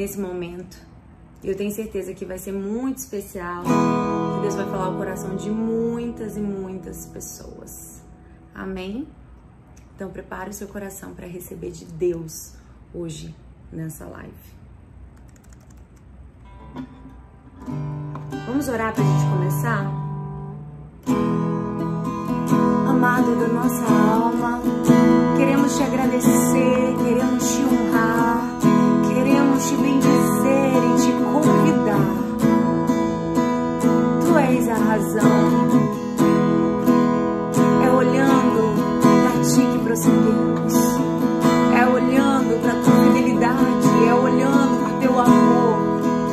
nesse momento. Eu tenho certeza que vai ser muito especial, que Deus vai falar o coração de muitas e muitas pessoas. Amém? Então prepare o seu coração para receber de Deus hoje nessa live. Vamos orar para a gente começar? Amado da nossa alma, queremos te agradecer, queremos te honrar, te bendizer e te convidar. Tu és a razão. É olhando para ti que prosseguimos. É olhando para tua fidelidade, é olhando para teu amor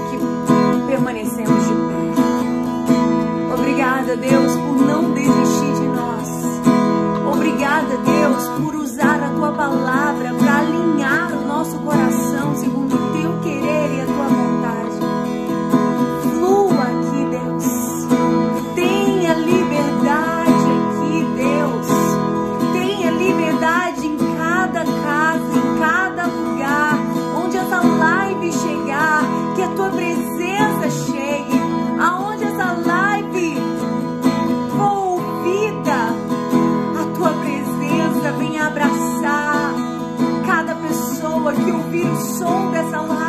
que permanecemos de pé. Obrigada, Deus, por não desistir de nós. Obrigada, Deus, por usar a tua palavra para alinhar o nosso coração segundo querer e a tua vontade. Flua aqui, Deus. Tenha liberdade aqui, Deus. Tenha liberdade em cada casa, em cada lugar, onde essa live chegar, que a tua presença chegue, aonde essa live for ouvida, a tua presença venha abraçar cada pessoa que ouvir o som dessa live.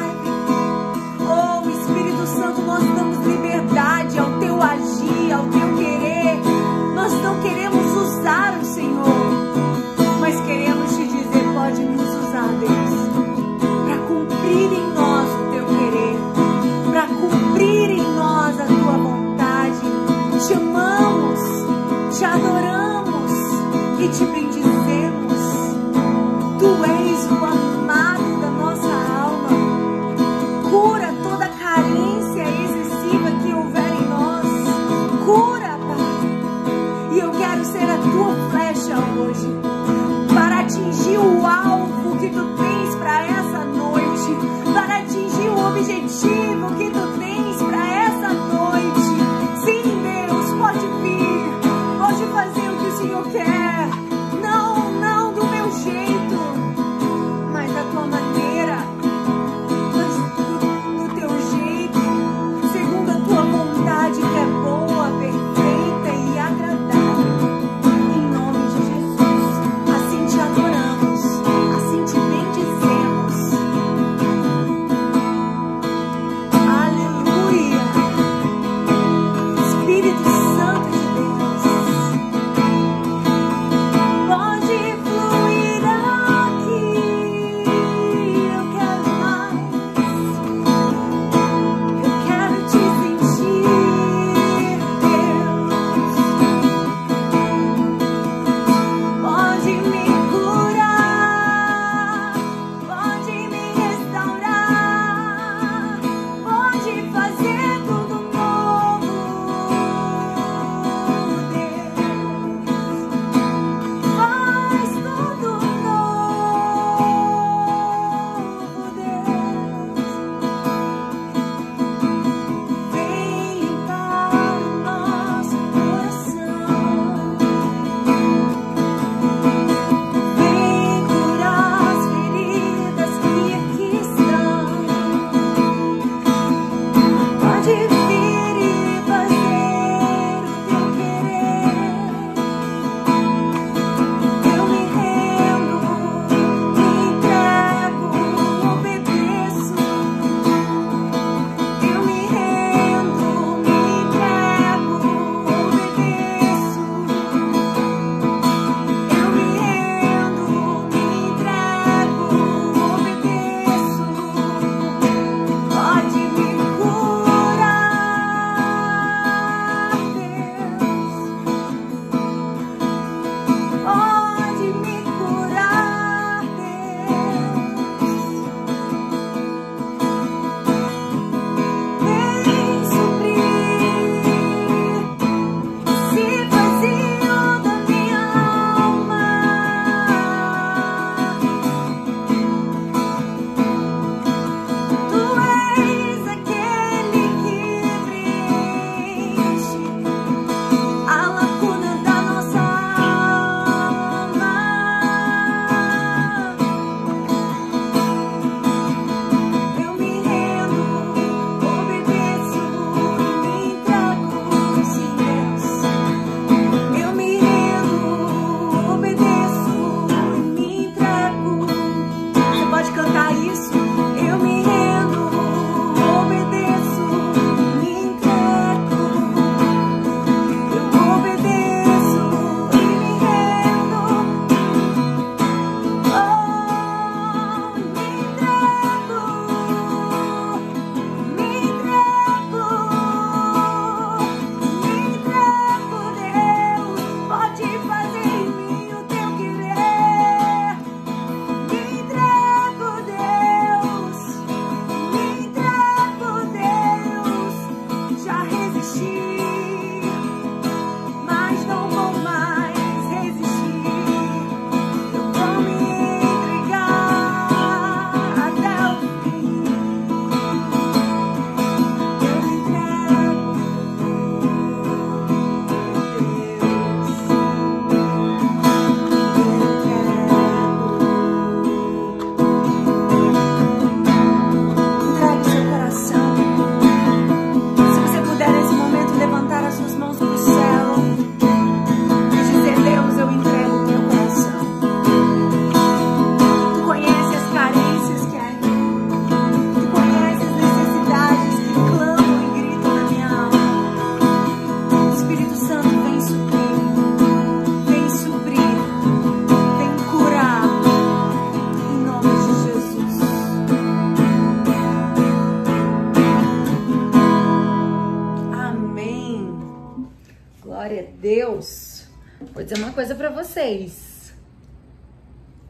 Dizer uma coisa para vocês.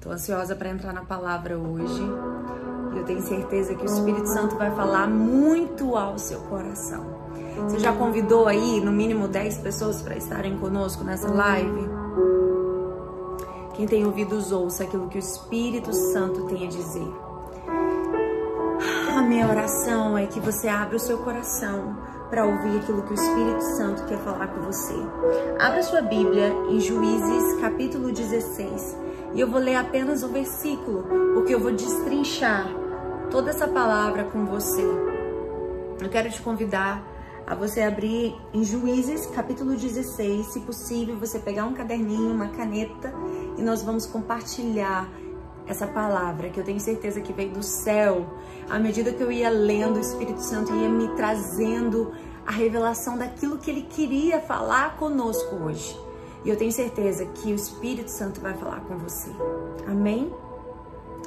Tô ansiosa para entrar na palavra hoje. E eu tenho certeza que o Espírito Santo vai falar muito ao seu coração. Você já convidou aí no mínimo 10 pessoas para estarem conosco nessa live? Quem tem ouvidos, ouça aquilo que o Espírito Santo tem a dizer. A minha oração é que você abra o seu coração para ouvir aquilo que o Espírito Santo quer falar com você. Abra sua Bíblia em Juízes, capítulo 16, e eu vou ler apenas o versículo, porque eu vou destrinchar toda essa palavra com você. Eu quero te convidar a você abrir em Juízes, capítulo 16, se possível, você pegar um caderninho, uma caneta e nós vamos compartilhar essa palavra que eu tenho certeza que veio do céu. À medida que eu ia lendo, o Espírito Santo ia me trazendo a revelação daquilo que ele queria falar conosco hoje. E eu tenho certeza que o Espírito Santo vai falar com você. Amém?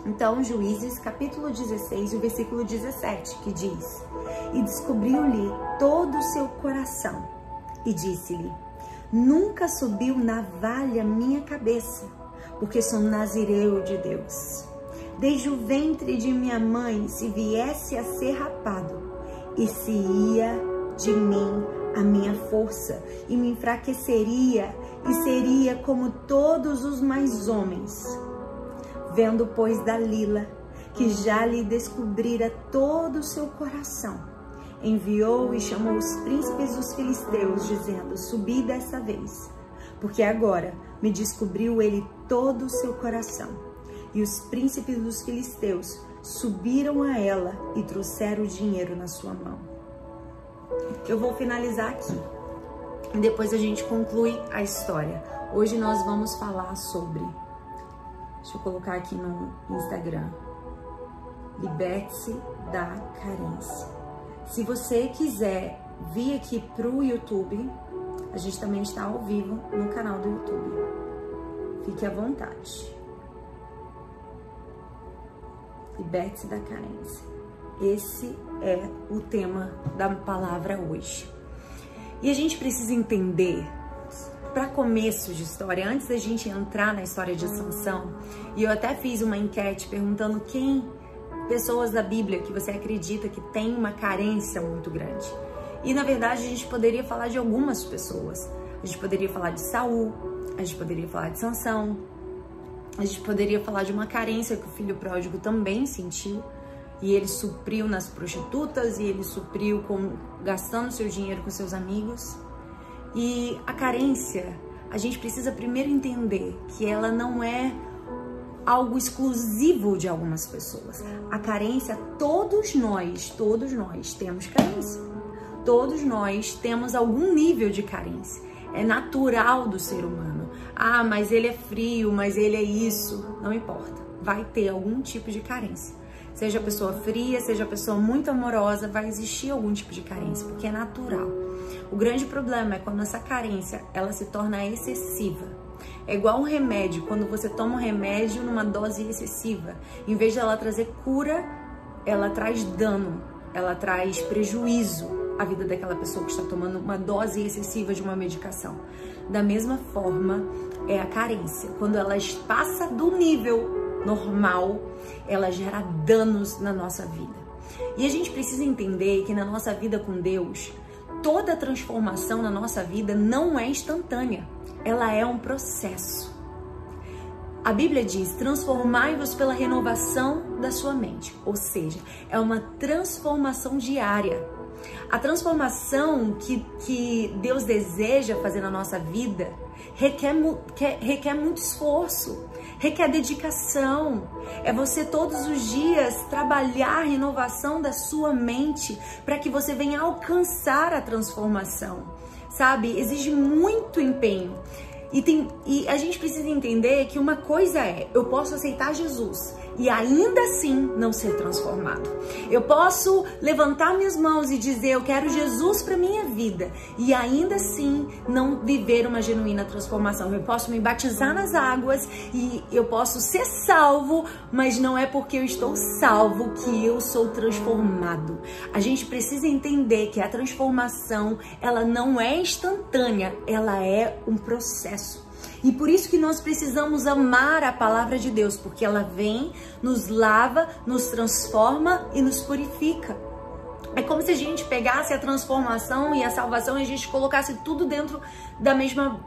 Então, Juízes, capítulo 16, o versículo 17, que diz: E descobriu-lhe todo o seu coração, e disse-lhe: Nunca subiu navalha minha cabeça porque sou nazireu de Deus. Desde o ventre de minha mãe, se viesse a ser rapado, e se ia de mim a minha força, e me enfraqueceria, e seria como todos os mais homens. Vendo, pois, Dalila, que já lhe descobrira todo o seu coração, enviou e chamou os príncipes dos filisteus, dizendo: Subi dessa vez, porque agora me descobriu ele todo o seu coração. E os príncipes dos filisteus subiram a ela e trouxeram o dinheiro na sua mão. Eu vou finalizar aqui. E depois a gente conclui a história. Hoje nós vamos falar sobre. Deixa eu colocar aqui no Instagram. Liberte-se da carência. Se você quiser vir aqui pro YouTube, a gente também está ao vivo no canal do YouTube. Fique à vontade. Liberte-se da carência. Esse é o tema da palavra hoje. E a gente precisa entender, para começo de história, antes da gente entrar na história de Sansão, e eu até fiz uma enquete perguntando quem, pessoas da Bíblia que você acredita que tem uma carência muito grande. E na verdade a gente poderia falar de algumas pessoas. A gente poderia falar de Saul, a gente poderia falar de Sansão, a gente poderia falar de uma carência que o filho pródigo também sentiu e ele supriu nas prostitutas e ele supriu com gastando seu dinheiro com seus amigos. E a carência, a gente precisa primeiro entender que ela não é algo exclusivo de algumas pessoas. A carência, todos nós, todos nós temos carência. Todos nós temos algum nível de carência. É natural do ser humano. Ah, mas ele é frio, mas ele é isso. Não importa. Vai ter algum tipo de carência. Seja pessoa fria, seja pessoa muito amorosa, vai existir algum tipo de carência, porque é natural. O grande problema é quando essa carência ela se torna excessiva. É igual um remédio, quando você toma um remédio numa dose excessiva, em vez de ela trazer cura, ela traz dano, ela traz prejuízo, a vida daquela pessoa que está tomando uma dose excessiva de uma medicação. Da mesma forma, é a carência. Quando ela passa do nível normal, ela gera danos na nossa vida. E a gente precisa entender que na nossa vida com Deus, toda transformação na nossa vida não é instantânea, ela é um processo. A Bíblia diz: transformai-vos pela renovação da sua mente, ou seja, é uma transformação diária. A transformação que, que Deus deseja fazer na nossa vida requer, requer, requer muito esforço, requer dedicação. É você todos os dias trabalhar a renovação da sua mente para que você venha alcançar a transformação. Sabe? Exige muito empenho. E, tem, e a gente precisa entender que uma coisa é, eu posso aceitar Jesus e ainda assim não ser transformado. Eu posso levantar minhas mãos e dizer eu quero Jesus para minha vida e ainda assim não viver uma genuína transformação. Eu posso me batizar nas águas e eu posso ser salvo, mas não é porque eu estou salvo que eu sou transformado. A gente precisa entender que a transformação, ela não é instantânea, ela é um processo. E por isso que nós precisamos amar a palavra de Deus, porque ela vem, nos lava, nos transforma e nos purifica. É como se a gente pegasse a transformação e a salvação e a gente colocasse tudo dentro da mesma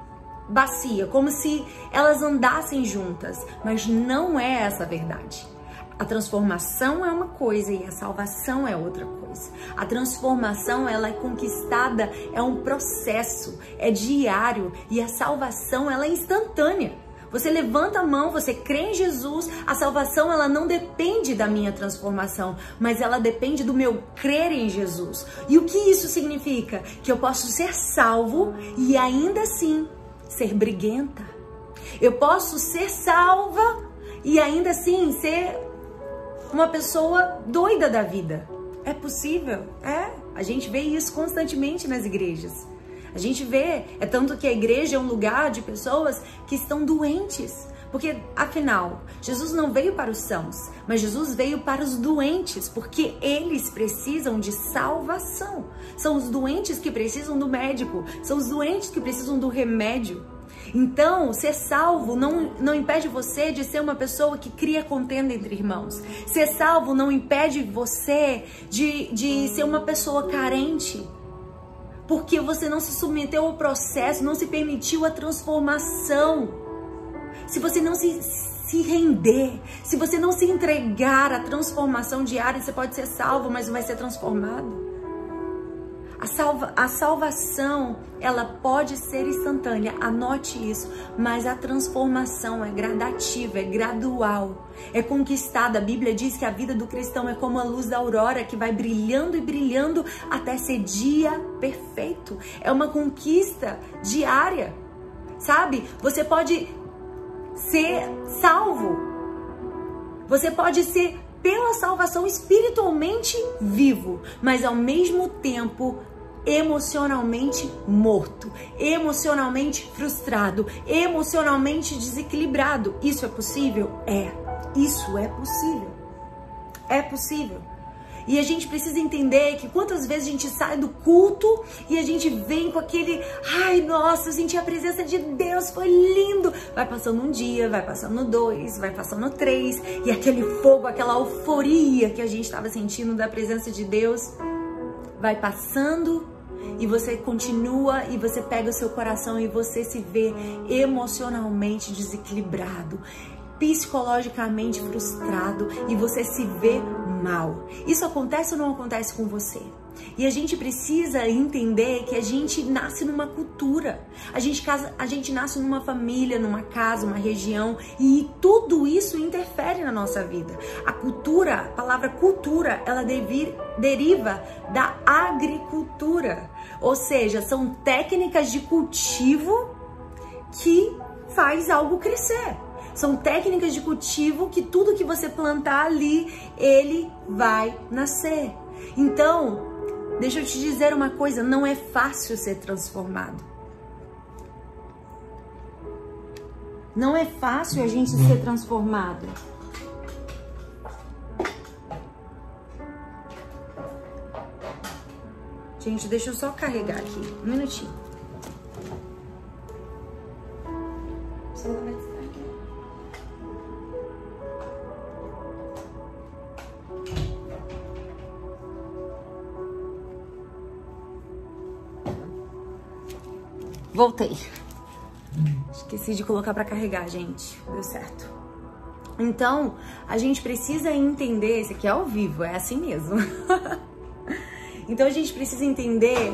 bacia, como se elas andassem juntas, mas não é essa a verdade. A transformação é uma coisa e a salvação é outra coisa. A transformação ela é conquistada, é um processo, é diário e a salvação ela é instantânea. Você levanta a mão, você crê em Jesus, a salvação ela não depende da minha transformação, mas ela depende do meu crer em Jesus. E o que isso significa? Que eu posso ser salvo e ainda assim ser briguenta. Eu posso ser salva e ainda assim ser uma pessoa doida da vida. É possível? É. A gente vê isso constantemente nas igrejas. A gente vê, é tanto que a igreja é um lugar de pessoas que estão doentes. Porque, afinal, Jesus não veio para os sãos, mas Jesus veio para os doentes, porque eles precisam de salvação. São os doentes que precisam do médico, são os doentes que precisam do remédio. Então, ser salvo não, não impede você de ser uma pessoa que cria contenda entre irmãos. Ser salvo não impede você de, de ser uma pessoa carente. Porque você não se submeteu ao processo, não se permitiu a transformação. Se você não se, se render, se você não se entregar à transformação diária, você pode ser salvo, mas não vai ser transformado. A, salva, a salvação, ela pode ser instantânea, anote isso, mas a transformação é gradativa, é gradual, é conquistada. A Bíblia diz que a vida do cristão é como a luz da aurora que vai brilhando e brilhando até ser dia perfeito. É uma conquista diária, sabe? Você pode ser salvo, você pode ser pela salvação espiritualmente vivo, mas ao mesmo tempo emocionalmente morto, emocionalmente frustrado, emocionalmente desequilibrado. Isso é possível? É. Isso é possível. É possível. E a gente precisa entender que quantas vezes a gente sai do culto e a gente vem com aquele, ai, nossa, eu senti a presença de Deus, foi lindo. Vai passando um dia, vai passando dois, vai passando três, e aquele fogo, aquela euforia que a gente estava sentindo da presença de Deus vai passando e você continua e você pega o seu coração e você se vê emocionalmente desequilibrado, psicologicamente frustrado e você se vê mal. Isso acontece ou não acontece com você? E a gente precisa entender que a gente nasce numa cultura. A gente, casa, a gente nasce numa família, numa casa, uma região e tudo isso interfere na nossa vida. A cultura, a palavra cultura, ela devir, deriva da agricultura. Ou seja, são técnicas de cultivo que faz algo crescer. São técnicas de cultivo que tudo que você plantar ali, ele vai nascer. Então, Deixa eu te dizer uma coisa, não é fácil ser transformado. Não é fácil a gente ser transformado. Gente, deixa eu só carregar aqui. Um minutinho. Voltei. Esqueci de colocar para carregar, gente. Deu certo. Então, a gente precisa entender, esse aqui é ao vivo, é assim mesmo. então a gente precisa entender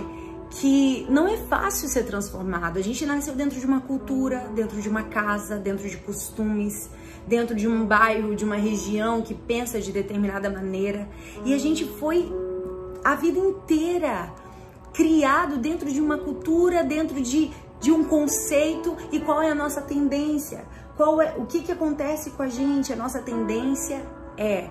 que não é fácil ser transformado. A gente nasceu dentro de uma cultura, dentro de uma casa, dentro de costumes, dentro de um bairro, de uma região que pensa de determinada maneira. E a gente foi a vida inteira criado dentro de uma cultura, dentro de, de um conceito e qual é a nossa tendência? Qual é o que, que acontece com a gente? A nossa tendência é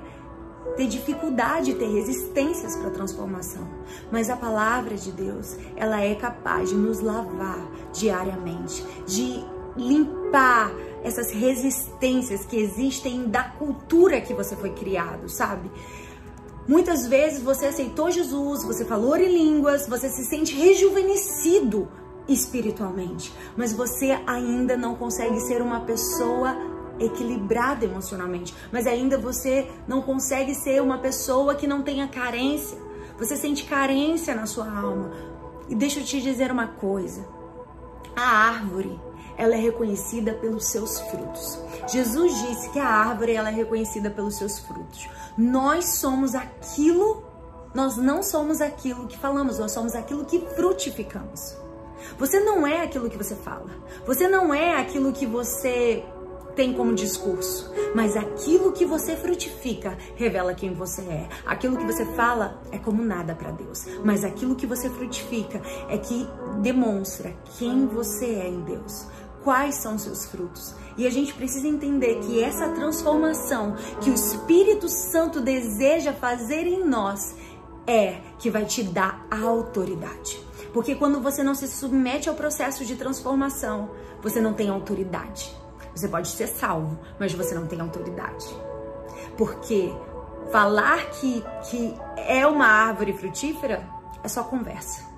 ter dificuldade, ter resistências para a transformação. Mas a palavra de Deus, ela é capaz de nos lavar diariamente, de limpar essas resistências que existem da cultura que você foi criado, sabe? Muitas vezes você aceitou Jesus, você falou em línguas, você se sente rejuvenescido espiritualmente, mas você ainda não consegue ser uma pessoa equilibrada emocionalmente, mas ainda você não consegue ser uma pessoa que não tenha carência. Você sente carência na sua alma. E deixa eu te dizer uma coisa. A árvore, ela é reconhecida pelos seus frutos. Jesus disse que a árvore ela é reconhecida pelos seus frutos. Nós somos aquilo, nós não somos aquilo que falamos, nós somos aquilo que frutificamos. Você não é aquilo que você fala. Você não é aquilo que você tem como discurso, mas aquilo que você frutifica revela quem você é. Aquilo que você fala é como nada para Deus, mas aquilo que você frutifica é que demonstra quem você é em Deus. Quais são seus frutos? E a gente precisa entender que essa transformação que o Espírito Santo deseja fazer em nós é que vai te dar autoridade. Porque quando você não se submete ao processo de transformação, você não tem autoridade. Você pode ser salvo, mas você não tem autoridade. Porque falar que, que é uma árvore frutífera é só conversa.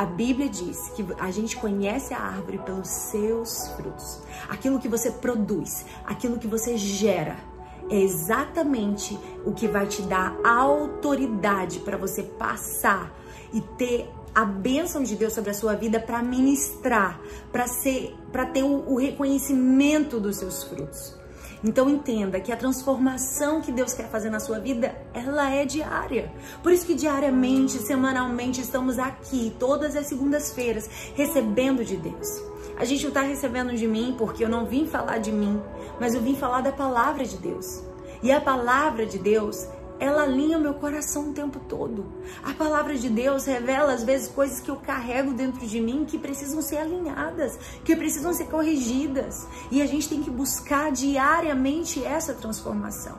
A Bíblia diz que a gente conhece a árvore pelos seus frutos. Aquilo que você produz, aquilo que você gera, é exatamente o que vai te dar autoridade para você passar e ter a bênção de Deus sobre a sua vida para ministrar, para ser, para ter o, o reconhecimento dos seus frutos. Então entenda que a transformação que Deus quer fazer na sua vida, ela é diária. Por isso que diariamente, semanalmente estamos aqui, todas as segundas-feiras, recebendo de Deus. A gente não está recebendo de mim porque eu não vim falar de mim, mas eu vim falar da palavra de Deus. E a palavra de Deus, ela alinha meu coração o tempo todo. A palavra de Deus revela às vezes coisas que eu carrego dentro de mim que precisam ser alinhadas, que precisam ser corrigidas. E a gente tem que buscar diariamente essa transformação.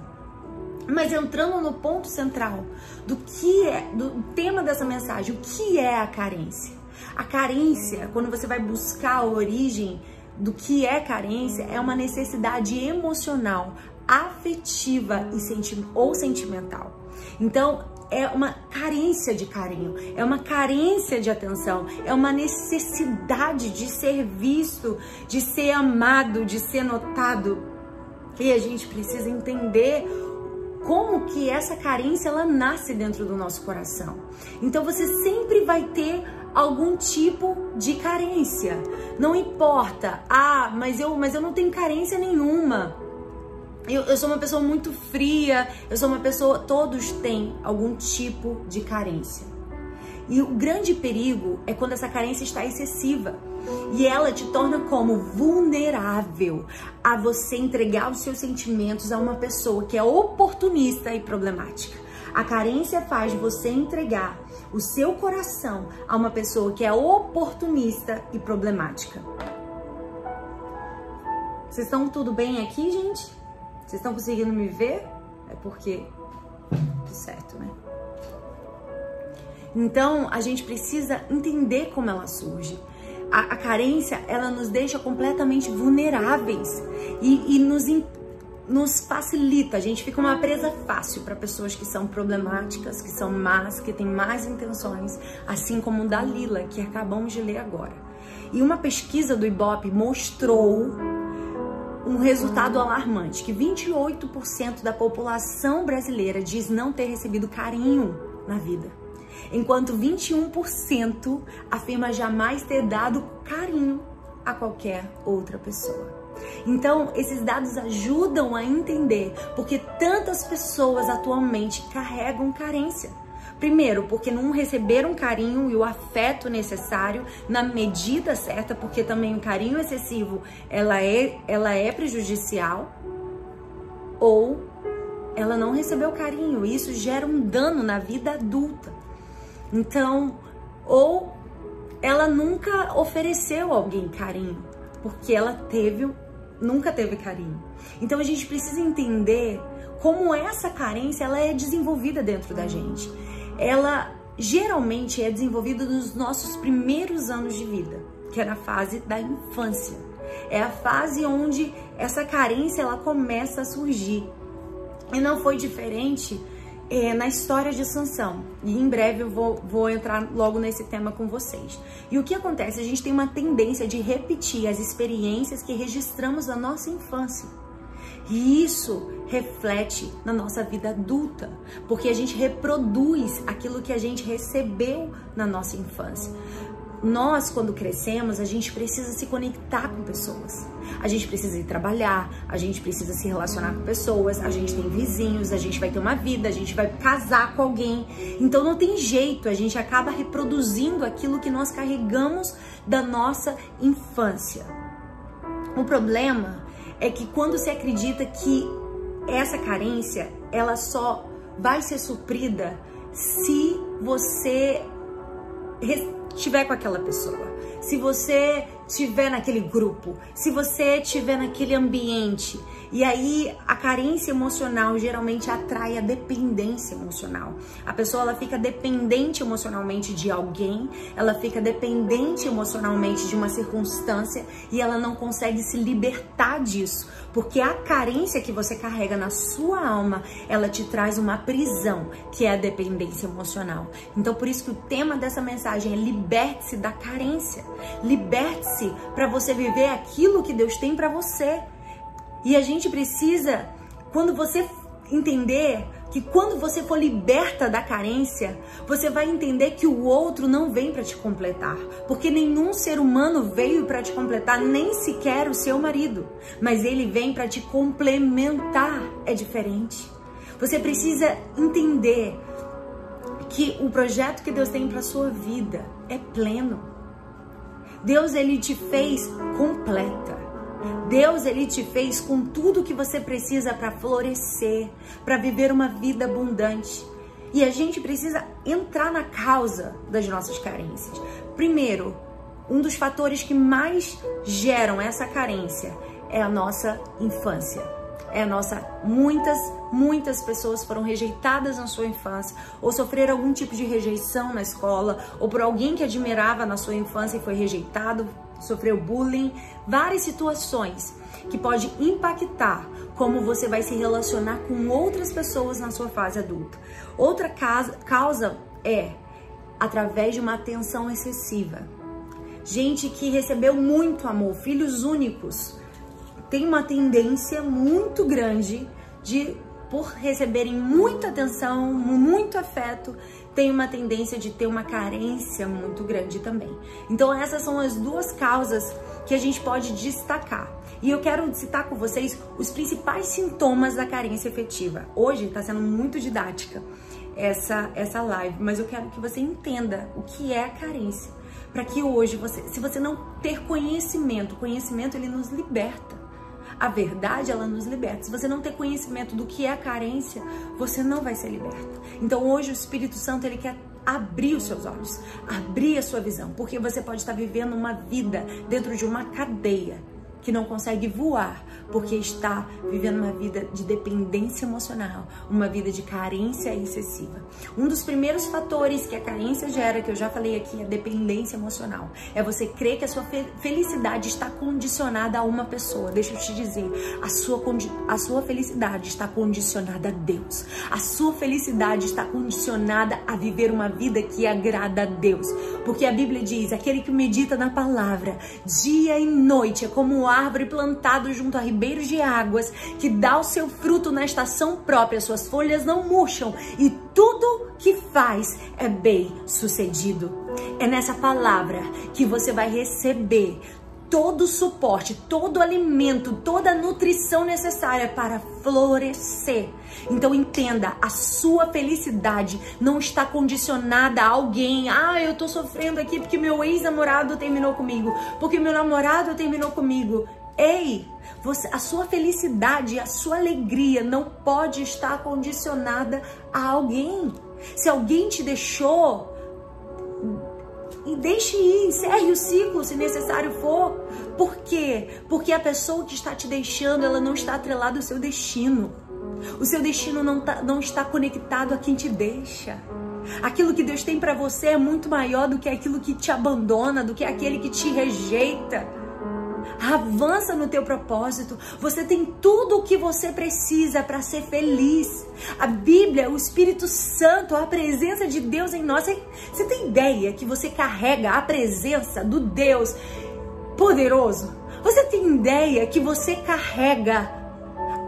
Mas entrando no ponto central do que é, do tema dessa mensagem, o que é a carência? A carência, quando você vai buscar a origem do que é carência, é uma necessidade emocional, afetiva e senti ou sentimental. Então, é uma carência de carinho, é uma carência de atenção, é uma necessidade de ser visto, de ser amado, de ser notado. E a gente precisa entender como que essa carência ela nasce dentro do nosso coração. Então você sempre vai ter algum tipo de carência. Não importa. Ah, mas eu, mas eu não tenho carência nenhuma. Eu, eu, sou uma pessoa muito fria, eu sou uma pessoa. Todos têm algum tipo de carência. E o grande perigo é quando essa carência está excessiva e ela te torna como vulnerável a você entregar os seus sentimentos a uma pessoa que é oportunista e problemática. A carência faz você entregar o seu coração a uma pessoa que é oportunista e problemática. Vocês estão tudo bem aqui, gente? Vocês estão conseguindo me ver? É porque tudo certo, né? Então, a gente precisa entender como ela surge. A, a carência, ela nos deixa completamente vulneráveis e, e nos, nos facilita. A gente fica uma presa fácil para pessoas que são problemáticas, que são más, que têm más intenções, assim como o da Lila, que acabamos de ler agora. E uma pesquisa do Ibope mostrou um resultado alarmante, que 28% da população brasileira diz não ter recebido carinho na vida, enquanto 21% afirma jamais ter dado carinho a qualquer outra pessoa. Então, esses dados ajudam a entender porque tantas pessoas atualmente carregam carência. Primeiro, porque não receberam carinho e o afeto necessário na medida certa, porque também o carinho excessivo ela é, ela é prejudicial, ou ela não recebeu carinho, e isso gera um dano na vida adulta. Então, ou ela nunca ofereceu a alguém carinho, porque ela teve nunca teve carinho. Então a gente precisa entender como essa carência ela é desenvolvida dentro da gente ela geralmente é desenvolvida nos nossos primeiros anos de vida, que é na fase da infância. É a fase onde essa carência ela começa a surgir. E não foi diferente é, na história de Sansão. E em breve eu vou, vou entrar logo nesse tema com vocês. E o que acontece? A gente tem uma tendência de repetir as experiências que registramos na nossa infância. E isso reflete na nossa vida adulta, porque a gente reproduz aquilo que a gente recebeu na nossa infância nós, quando crescemos, a gente precisa se conectar com pessoas. A gente precisa ir trabalhar, a gente precisa se relacionar com pessoas, a gente tem vizinhos, a gente vai ter uma vida, a gente vai casar com alguém. Então não tem jeito, a gente acaba reproduzindo aquilo que nós carregamos da nossa infância. O problema é que quando se acredita que essa carência, ela só vai ser suprida se você estiver com aquela pessoa, se você estiver naquele grupo, se você estiver naquele ambiente. E aí a carência emocional geralmente atrai a dependência emocional. A pessoa ela fica dependente emocionalmente de alguém, ela fica dependente emocionalmente de uma circunstância e ela não consegue se libertar disso, porque a carência que você carrega na sua alma, ela te traz uma prisão, que é a dependência emocional. Então por isso que o tema dessa mensagem é liberte-se da carência. Liberte-se para você viver aquilo que Deus tem para você. E a gente precisa, quando você entender que quando você for liberta da carência, você vai entender que o outro não vem para te completar, porque nenhum ser humano veio para te completar, nem sequer o seu marido, mas ele vem para te complementar. É diferente. Você precisa entender que o projeto que Deus tem para sua vida é pleno. Deus ele te fez completa. Deus ele te fez com tudo que você precisa para florescer, para viver uma vida abundante. E a gente precisa entrar na causa das nossas carências. Primeiro, um dos fatores que mais geram essa carência é a nossa infância. É nossa muitas Muitas pessoas foram rejeitadas na sua infância ou sofreram algum tipo de rejeição na escola ou por alguém que admirava na sua infância e foi rejeitado, sofreu bullying, várias situações que pode impactar como você vai se relacionar com outras pessoas na sua fase adulta. Outra causa é através de uma atenção excessiva. Gente que recebeu muito amor, filhos únicos, tem uma tendência muito grande de por receberem muita atenção, muito afeto, tem uma tendência de ter uma carência muito grande também. Então essas são as duas causas que a gente pode destacar. E eu quero citar com vocês os principais sintomas da carência efetiva. Hoje está sendo muito didática essa essa live, mas eu quero que você entenda o que é a carência, para que hoje você, se você não ter conhecimento, conhecimento ele nos liberta. A verdade, ela nos liberta. Se você não ter conhecimento do que é a carência, você não vai ser liberta. Então hoje o Espírito Santo, ele quer abrir os seus olhos, abrir a sua visão, porque você pode estar vivendo uma vida dentro de uma cadeia que não consegue voar porque está vivendo uma vida de dependência emocional, uma vida de carência excessiva. Um dos primeiros fatores que a carência gera, que eu já falei aqui, é a dependência emocional. É você crer que a sua felicidade está condicionada a uma pessoa. Deixa eu te dizer, a sua, a sua felicidade está condicionada a Deus. A sua felicidade está condicionada a viver uma vida que agrada a Deus. Porque a Bíblia diz: aquele que medita na palavra dia e noite é como árvore plantada junto a ribeiros de águas, que dá o seu fruto na estação própria, suas folhas não murcham e tudo que faz é bem sucedido. É nessa palavra que você vai receber todo o suporte, todo o alimento, toda a nutrição necessária para florescer. Então entenda, a sua felicidade não está condicionada a alguém. Ah, eu tô sofrendo aqui porque meu ex-namorado terminou comigo, porque meu namorado terminou comigo. Ei, você, a sua felicidade, a sua alegria não pode estar condicionada a alguém. Se alguém te deixou, e deixe ir, encerre o ciclo se necessário for. Por quê? Porque a pessoa que está te deixando, ela não está atrelada ao seu destino. O seu destino não, tá, não está conectado a quem te deixa. Aquilo que Deus tem para você é muito maior do que aquilo que te abandona, do que aquele que te rejeita. Avança no teu propósito. Você tem tudo o que você precisa para ser feliz. A Bíblia, o Espírito Santo, a presença de Deus em nós. Você tem ideia que você carrega a presença do Deus poderoso? Você tem ideia que você carrega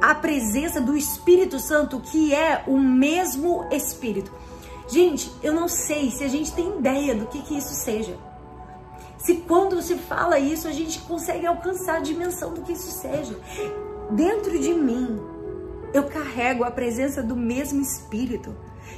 a presença do Espírito Santo, que é o mesmo Espírito? Gente, eu não sei se a gente tem ideia do que, que isso seja. Se quando se fala isso, a gente consegue alcançar a dimensão do que isso seja. Dentro de mim, eu carrego a presença do mesmo Espírito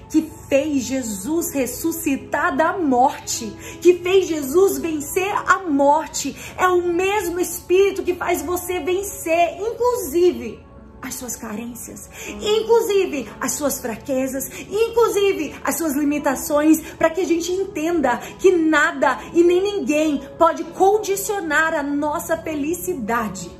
que fez Jesus ressuscitar da morte, que fez Jesus vencer a morte. É o mesmo Espírito que faz você vencer, inclusive as suas carências, inclusive as suas fraquezas, inclusive as suas limitações, para que a gente entenda que nada e nem ninguém pode condicionar a nossa felicidade.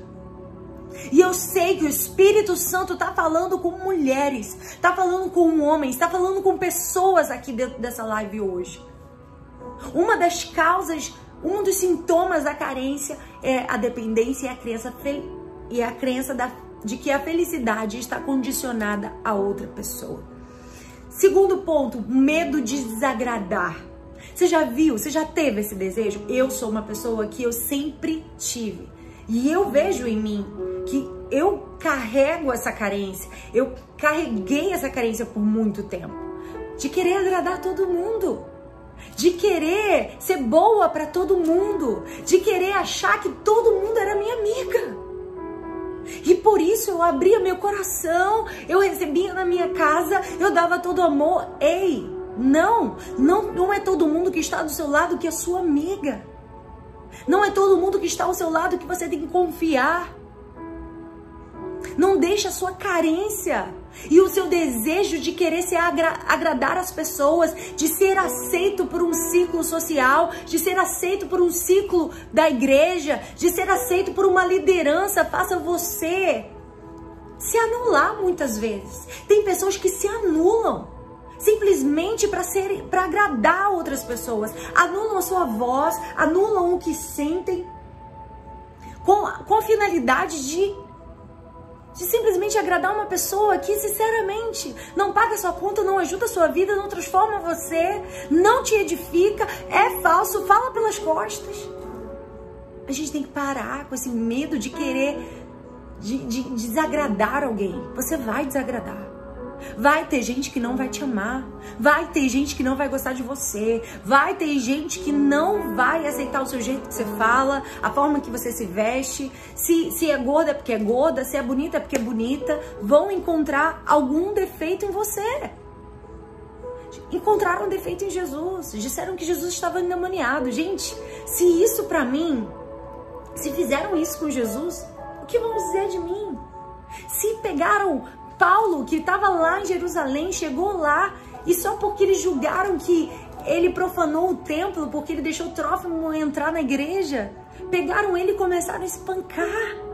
E eu sei que o Espírito Santo está falando com mulheres, está falando com homens, está falando com pessoas aqui dentro dessa live hoje. Uma das causas, um dos sintomas da carência é a dependência e a crença, e a crença da de que a felicidade está condicionada a outra pessoa. Segundo ponto, medo de desagradar. Você já viu, você já teve esse desejo? Eu sou uma pessoa que eu sempre tive. E eu vejo em mim que eu carrego essa carência, eu carreguei essa carência por muito tempo. De querer agradar todo mundo de querer ser boa para todo mundo, de querer achar que todo mundo era minha amiga. E por isso eu abria meu coração, eu recebia na minha casa, eu dava todo amor. Ei, não, não, não é todo mundo que está do seu lado que é sua amiga. Não é todo mundo que está ao seu lado que você tem que confiar. Não deixe a sua carência e o seu desejo de querer se agra agradar as pessoas, de ser aceito por um ciclo social, de ser aceito por um ciclo da igreja, de ser aceito por uma liderança, faça você se anular muitas vezes. Tem pessoas que se anulam simplesmente para ser para agradar outras pessoas, anulam a sua voz, anulam o que sentem com, com a finalidade de de simplesmente agradar uma pessoa que, sinceramente, não paga sua conta, não ajuda a sua vida, não transforma você, não te edifica, é falso, fala pelas costas. A gente tem que parar com esse medo de querer de, de, de desagradar alguém. Você vai desagradar. Vai ter gente que não vai te amar. Vai ter gente que não vai gostar de você. Vai ter gente que não vai aceitar o seu jeito que você fala, a forma que você se veste. Se, se é gorda é porque é gorda, se é bonita é porque é bonita. Vão encontrar algum defeito em você. Encontraram defeito em Jesus. Disseram que Jesus estava endemoniado. Gente, se isso para mim, se fizeram isso com Jesus, o que vão dizer de mim? Se pegaram Paulo, que estava lá em Jerusalém, chegou lá e só porque eles julgaram que ele profanou o templo, porque ele deixou Trófimo entrar na igreja, pegaram ele e começaram a espancar.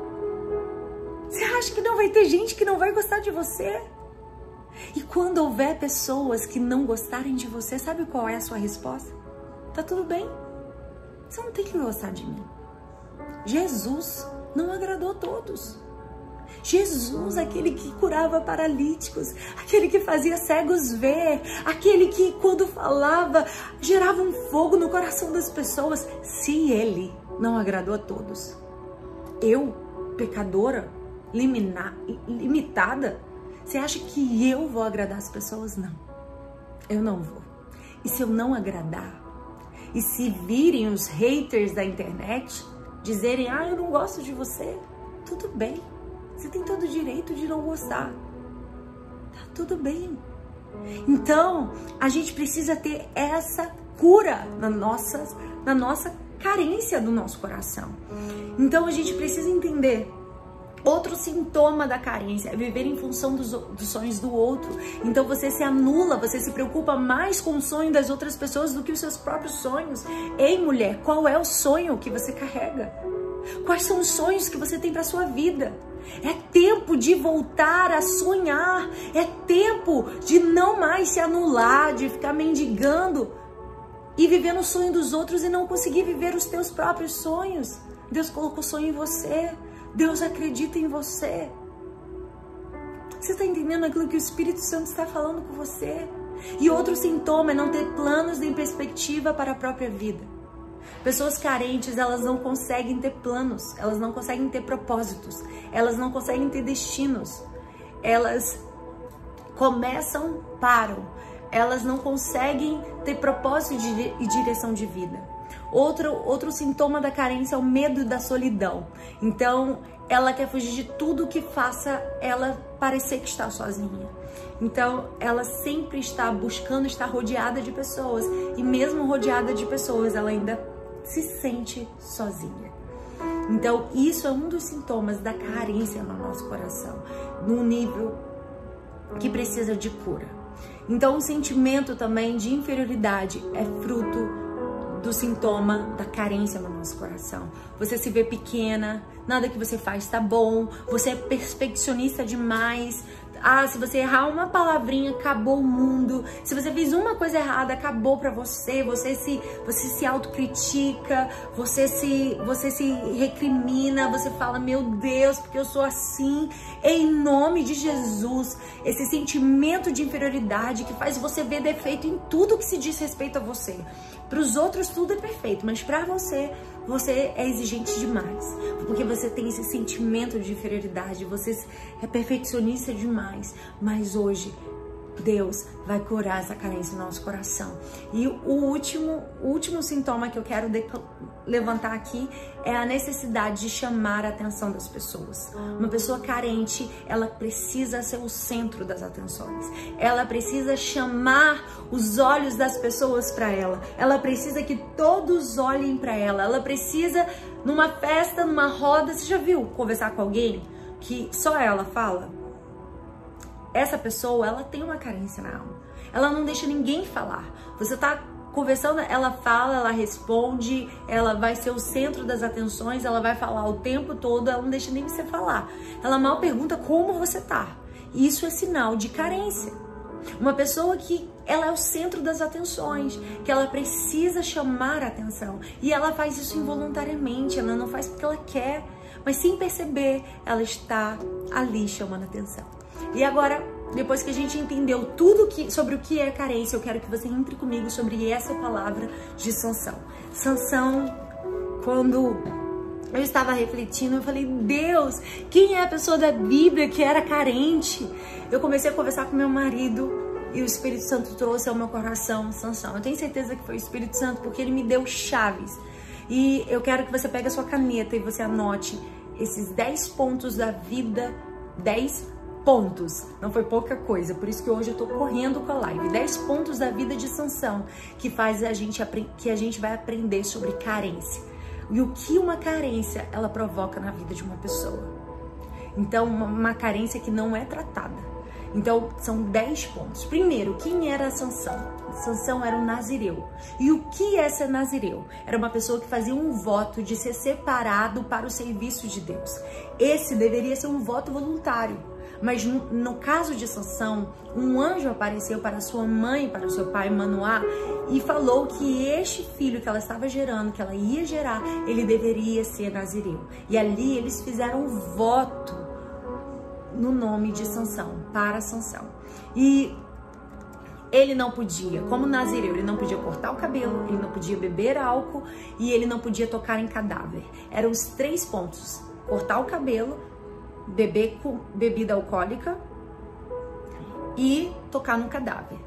Você acha que não vai ter gente que não vai gostar de você? E quando houver pessoas que não gostarem de você, sabe qual é a sua resposta? Tá tudo bem. Você não tem que gostar de mim. Jesus não agradou a todos. Jesus, aquele que curava paralíticos, aquele que fazia cegos ver, aquele que quando falava gerava um fogo no coração das pessoas. Se ele não agradou a todos, eu, pecadora, limitada, você acha que eu vou agradar as pessoas? Não, eu não vou. E se eu não agradar, e se virem os haters da internet dizerem, ah, eu não gosto de você, tudo bem. Você tem todo o direito de não gostar. Tá tudo bem. Então, a gente precisa ter essa cura na nossa, na nossa carência do nosso coração. Então, a gente precisa entender Outro sintoma da carência é viver em função dos, dos, sonhos do outro. Então você se anula, você se preocupa mais com o sonho das outras pessoas do que os seus próprios sonhos. Ei, mulher, qual é o sonho que você carrega? Quais são os sonhos que você tem para sua vida? É tempo de voltar a sonhar. É tempo de não mais se anular, de ficar mendigando e viver no sonho dos outros e não conseguir viver os teus próprios sonhos. Deus colocou sonho em você. Deus acredita em você. Você está entendendo aquilo que o Espírito Santo está falando com você? E outro sintoma é não ter planos nem perspectiva para a própria vida. Pessoas carentes, elas não conseguem ter planos, elas não conseguem ter propósitos, elas não conseguem ter destinos. Elas começam, param. Elas não conseguem ter propósito e direção de vida. Outro, outro sintoma da carência é o medo da solidão. Então, ela quer fugir de tudo que faça ela parecer que está sozinha. Então, ela sempre está buscando estar rodeada de pessoas. E mesmo rodeada de pessoas, ela ainda se sente sozinha. Então, isso é um dos sintomas da carência no nosso coração, num nível que precisa de cura. Então, o sentimento também de inferioridade é fruto do sintoma da carência no nosso coração. Você se vê pequena, nada que você faz está bom, você é perfeccionista demais, ah, se você errar uma palavrinha, acabou o mundo. Se você fez uma coisa errada, acabou para você. Você se você se autocritica, você se você se recrimina, você fala: "Meu Deus, porque eu sou assim?" Em nome de Jesus, esse sentimento de inferioridade que faz você ver defeito em tudo que se diz respeito a você. Para os outros tudo é perfeito, mas para você você é exigente demais, porque você tem esse sentimento de inferioridade, você é perfeccionista demais. Mas hoje Deus vai curar essa carência no nosso coração. E o último, último sintoma que eu quero levantar aqui é a necessidade de chamar a atenção das pessoas. Uma pessoa carente, ela precisa ser o centro das atenções. Ela precisa chamar os olhos das pessoas para ela. Ela precisa que todos olhem para ela. Ela precisa numa festa, numa roda, você já viu conversar com alguém que só ela fala? Essa pessoa, ela tem uma carência na alma. Ela não deixa ninguém falar. Você tá conversando, ela fala, ela responde, ela vai ser o centro das atenções, ela vai falar o tempo todo, ela não deixa nem você falar. Ela mal pergunta como você tá. Isso é sinal de carência. Uma pessoa que ela é o centro das atenções, que ela precisa chamar a atenção. E ela faz isso involuntariamente, ela não faz porque ela quer, mas sem perceber, ela está ali chamando a atenção. E agora, depois que a gente entendeu tudo que, sobre o que é carência, eu quero que você entre comigo sobre essa palavra de Sansão. Sansão, quando eu estava refletindo, eu falei, Deus, quem é a pessoa da Bíblia que era carente? Eu comecei a conversar com meu marido e o Espírito Santo trouxe ao meu coração Sansão. Eu tenho certeza que foi o Espírito Santo porque ele me deu chaves. E eu quero que você pegue a sua caneta e você anote esses 10 pontos da vida, 10 pontos. Não foi pouca coisa, por isso que hoje eu tô correndo com a live. 10 pontos da vida de Sansão que faz a gente que a gente vai aprender sobre carência. E o que uma carência ela provoca na vida de uma pessoa. Então, uma, uma carência que não é tratada. Então, são 10 pontos. Primeiro, quem era Sansão? Sansão era um nazireu. E o que é ser nazireu? Era uma pessoa que fazia um voto de ser separado para o serviço de Deus. Esse deveria ser um voto voluntário. Mas no, caso de Sansão, um anjo apareceu para sua mãe, para seu pai Manoá, e falou que este filho que ela estava gerando, que ela ia gerar, ele deveria ser nazireu. E ali eles fizeram um voto no nome de Sansão, para Sansão. E ele não podia, como nazireu, ele não podia cortar o cabelo, ele não podia beber álcool e ele não podia tocar em cadáver. Eram os três pontos: cortar o cabelo, beber com bebida alcoólica e tocar no cadáver.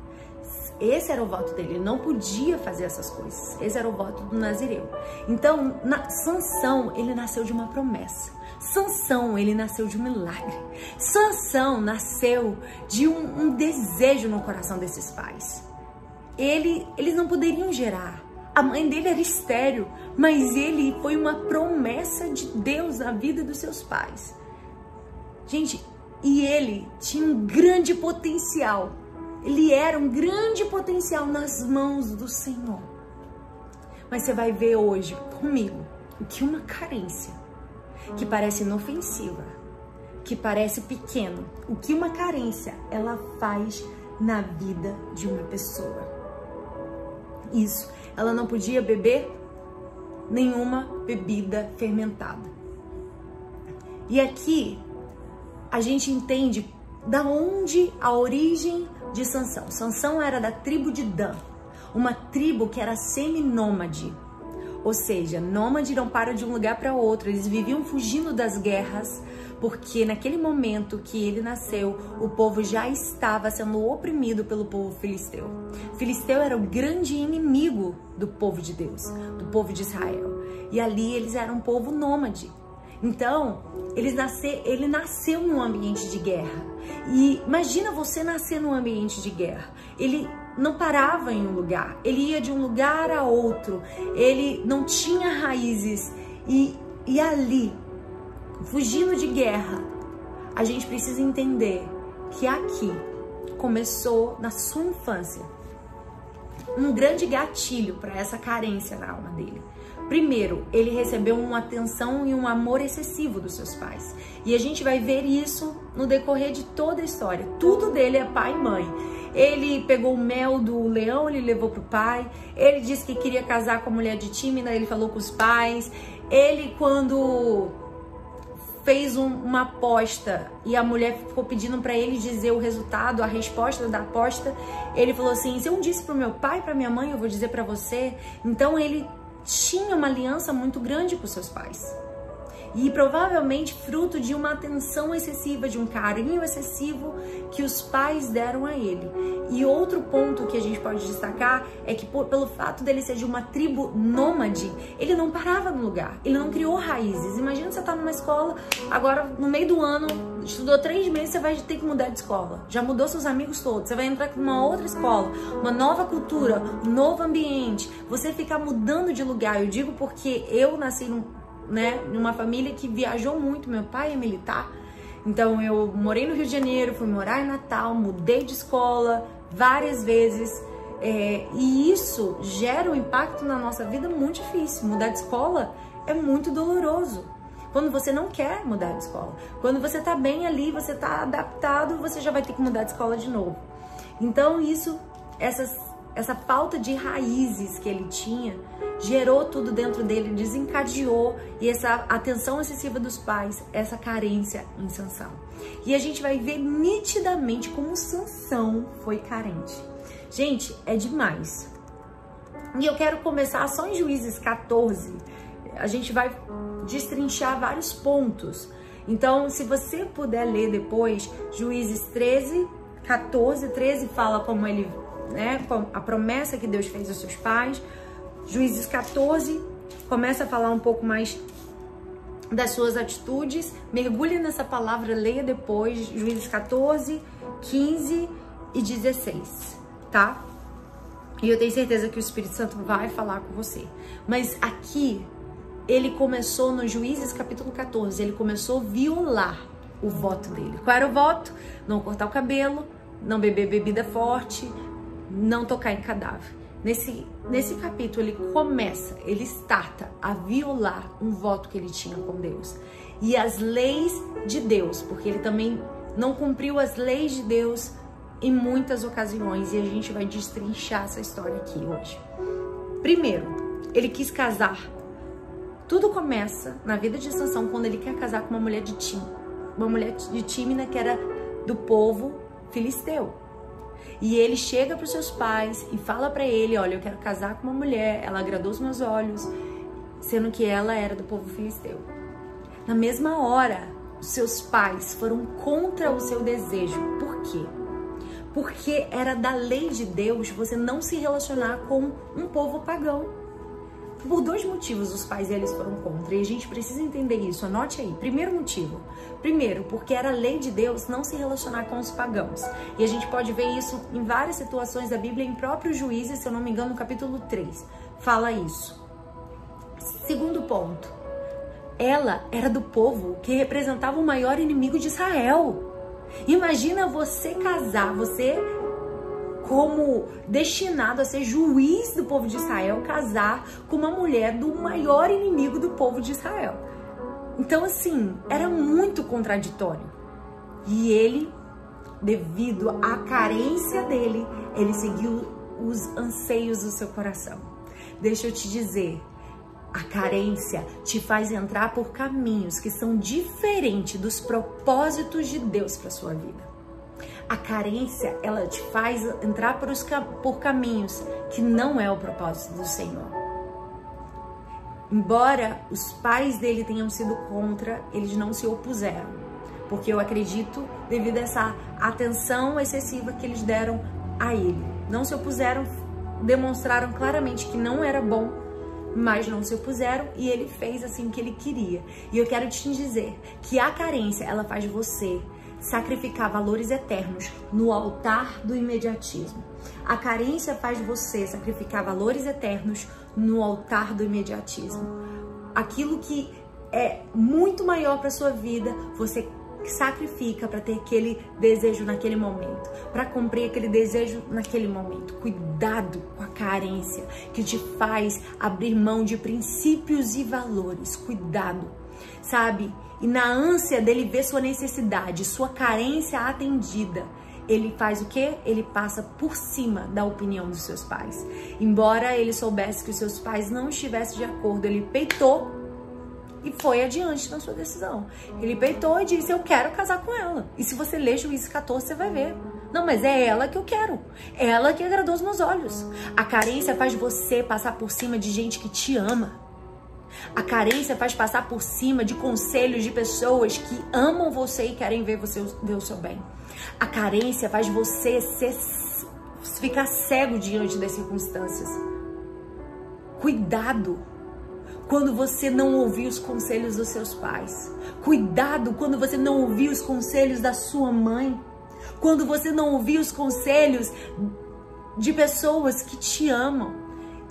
Esse era o voto dele, ele não podia fazer essas coisas. Esse era o voto do Nazireu. Então, na, Sansão, ele nasceu de uma promessa. Sansão, ele nasceu de um milagre. Sansão nasceu de um, um desejo no coração desses pais. Ele, eles não poderiam gerar. A mãe dele era estéreo, mas ele foi uma promessa de Deus na vida dos seus pais. Gente, e ele tinha um grande potencial. Ele era um grande potencial nas mãos do Senhor. Mas você vai ver hoje comigo o que uma carência que parece inofensiva, que parece pequeno, o que uma carência ela faz na vida de uma pessoa. Isso, ela não podia beber nenhuma bebida fermentada. E aqui a gente entende da onde a origem de Sansão. Sansão era da tribo de Dan, uma tribo que era seminômade. Ou seja, nômade não para de um lugar para outro, eles viviam fugindo das guerras, porque naquele momento que ele nasceu, o povo já estava sendo oprimido pelo povo filisteu. Filisteu era o grande inimigo do povo de Deus, do povo de Israel. E ali eles eram um povo nômade. Então, ele nasceu num ambiente de guerra. E imagina você nascer num ambiente de guerra. Ele não parava em um lugar, ele ia de um lugar a outro, ele não tinha raízes. E, e ali, fugindo de guerra, a gente precisa entender que aqui começou na sua infância um grande gatilho para essa carência na alma dele. Primeiro, ele recebeu uma atenção e um amor excessivo dos seus pais. E a gente vai ver isso no decorrer de toda a história. Tudo dele é pai e mãe. Ele pegou o mel do leão, ele levou pro pai. Ele disse que queria casar com a mulher de Tímina, ele falou com os pais. Ele, quando fez um, uma aposta e a mulher ficou pedindo para ele dizer o resultado, a resposta da aposta, ele falou assim: "Se eu disse pro meu pai, para minha mãe, eu vou dizer para você". Então ele tinha uma aliança muito grande com seus pais. E provavelmente fruto de uma atenção excessiva, de um carinho excessivo que os pais deram a ele. E outro ponto que a gente pode destacar é que por, pelo fato dele ser de uma tribo nômade, ele não parava no lugar, ele não criou raízes. Imagina você tá numa escola, agora no meio do ano, estudou três meses, você vai ter que mudar de escola. Já mudou seus amigos todos, você vai entrar numa outra escola, uma nova cultura, um novo ambiente. Você ficar mudando de lugar, eu digo porque eu nasci num, né, numa família que viajou muito, meu pai é militar. Então eu morei no Rio de Janeiro, fui morar em Natal, mudei de escola várias vezes. É, e isso gera um impacto na nossa vida muito difícil. Mudar de escola é muito doloroso. Quando você não quer mudar de escola. Quando você tá bem ali, você tá adaptado, você já vai ter que mudar de escola de novo. Então isso, essas, essa falta de raízes que ele tinha, gerou tudo dentro dele, desencadeou e essa atenção excessiva dos pais, essa carência em Sansão. E a gente vai ver nitidamente como Sansão foi carente. Gente, é demais. E eu quero começar só em Juízes 14. A gente vai destrinchar vários pontos. Então, se você puder ler depois, Juízes 13, 14, 13 fala como ele, né, a promessa que Deus fez aos seus pais. Juízes 14 começa a falar um pouco mais das suas atitudes. Mergulhe nessa palavra, leia depois, Juízes 14, 15 e 16, tá? E eu tenho certeza que o Espírito Santo vai falar com você. Mas aqui ele começou no Juízes capítulo 14, ele começou a violar o voto dele. Qual era o voto? Não cortar o cabelo, não beber bebida forte, não tocar em cadáver. Nesse, nesse capítulo ele começa, ele starta a violar um voto que ele tinha com Deus. E as leis de Deus, porque ele também não cumpriu as leis de Deus em muitas ocasiões e a gente vai destrinchar essa história aqui hoje. Primeiro, ele quis casar tudo começa na vida de Sansão quando ele quer casar com uma mulher de Tim, uma mulher de Tímina que era do povo filisteu. E ele chega para os seus pais e fala para ele, olha, eu quero casar com uma mulher, ela agradou os meus olhos, sendo que ela era do povo filisteu. Na mesma hora, os seus pais foram contra o seu desejo. Por quê? Porque era da lei de Deus você não se relacionar com um povo pagão. Por dois motivos os pais eles foram contra e a gente precisa entender isso. Anote aí. Primeiro motivo. Primeiro, porque era lei de Deus não se relacionar com os pagãos. E a gente pode ver isso em várias situações da Bíblia, em próprio Juízes, se eu não me engano, no capítulo 3. Fala isso. Segundo ponto. Ela era do povo que representava o maior inimigo de Israel. Imagina você casar, você como destinado a ser juiz do povo de Israel, casar com uma mulher do maior inimigo do povo de Israel. Então, assim, era muito contraditório. E ele, devido à carência dele, ele seguiu os anseios do seu coração. Deixa eu te dizer, A carência te faz entrar por caminhos que são diferentes dos propósitos de Deus para sua vida. A carência, ela te faz entrar por, os, por caminhos que não é o propósito do Senhor. Embora os pais dele tenham sido contra, eles não se opuseram. Porque eu acredito, devido a essa atenção excessiva que eles deram a ele. Não se opuseram, demonstraram claramente que não era bom mas não se opuseram e ele fez assim que ele queria. E eu quero te dizer que a carência, ela faz você sacrificar valores eternos no altar do imediatismo. A carência faz você sacrificar valores eternos no altar do imediatismo. Aquilo que é muito maior para sua vida, você sacrifica para ter aquele desejo naquele momento, para cumprir aquele desejo naquele momento. Cuidado com a carência que te faz abrir mão de princípios e valores. Cuidado, sabe? E na ânsia dele ver sua necessidade, sua carência atendida, ele faz o que? Ele passa por cima da opinião dos seus pais. Embora ele soubesse que os seus pais não estivessem de acordo, ele peitou e foi adiante na sua decisão. Ele peitou e disse: Eu quero casar com ela. E se você ler Juízes 14, você vai ver. Não, mas é ela que eu quero. Ela que agradou os meus olhos. A carência faz você passar por cima de gente que te ama. A carência faz passar por cima de conselhos de pessoas que amam você e querem ver você ver o seu bem. A carência faz você ser, ficar cego diante das circunstâncias. Cuidado quando você não ouvir os conselhos dos seus pais. Cuidado quando você não ouvir os conselhos da sua mãe. Quando você não ouvir os conselhos de pessoas que te amam.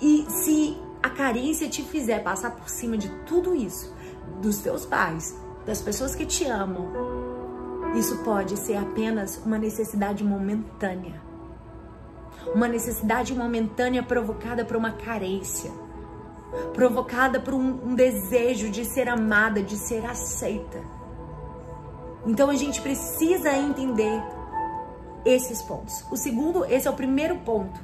E se a carência te fizer passar por cima de tudo isso, dos teus pais, das pessoas que te amam, isso pode ser apenas uma necessidade momentânea. Uma necessidade momentânea provocada por uma carência provocada por um, um desejo de ser amada, de ser aceita. Então a gente precisa entender esses pontos. O segundo, esse é o primeiro ponto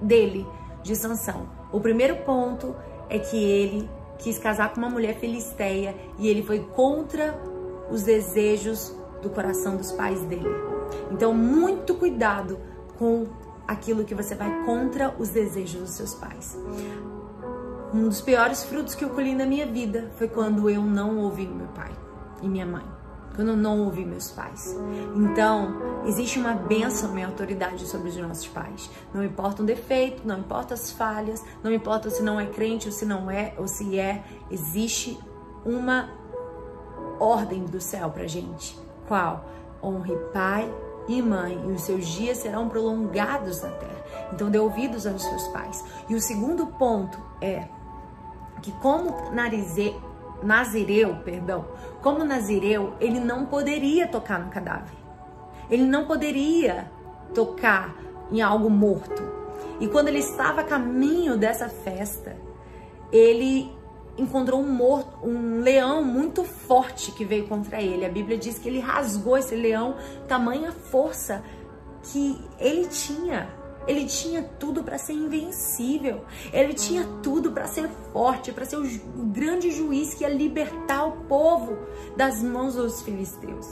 dele, de Sansão. O primeiro ponto é que ele quis casar com uma mulher filisteia e ele foi contra os desejos do coração dos pais dele. Então, muito cuidado com aquilo que você vai contra os desejos dos seus pais. Um dos piores frutos que eu colhi na minha vida foi quando eu não ouvi meu pai e minha mãe. Quando eu não ouvi meus pais. Então, existe uma bênção e autoridade sobre os nossos pais. Não importa o defeito, não importa as falhas, não importa se não é crente ou se não é, ou se é, existe uma ordem do céu pra gente. Qual? Honre pai e mãe, e os seus dias serão prolongados na terra. Então, dê ouvidos aos seus pais. E o segundo ponto é que como narize, Nazireu, perdão, como Nazireu, ele não poderia tocar no cadáver. Ele não poderia tocar em algo morto. E quando ele estava a caminho dessa festa, ele encontrou um morto, um leão muito forte que veio contra ele. A Bíblia diz que ele rasgou esse leão, tamanha força que ele tinha. Ele tinha tudo para ser invencível. Ele tinha tudo para ser forte, para ser o grande juiz que ia libertar o povo das mãos dos filisteus.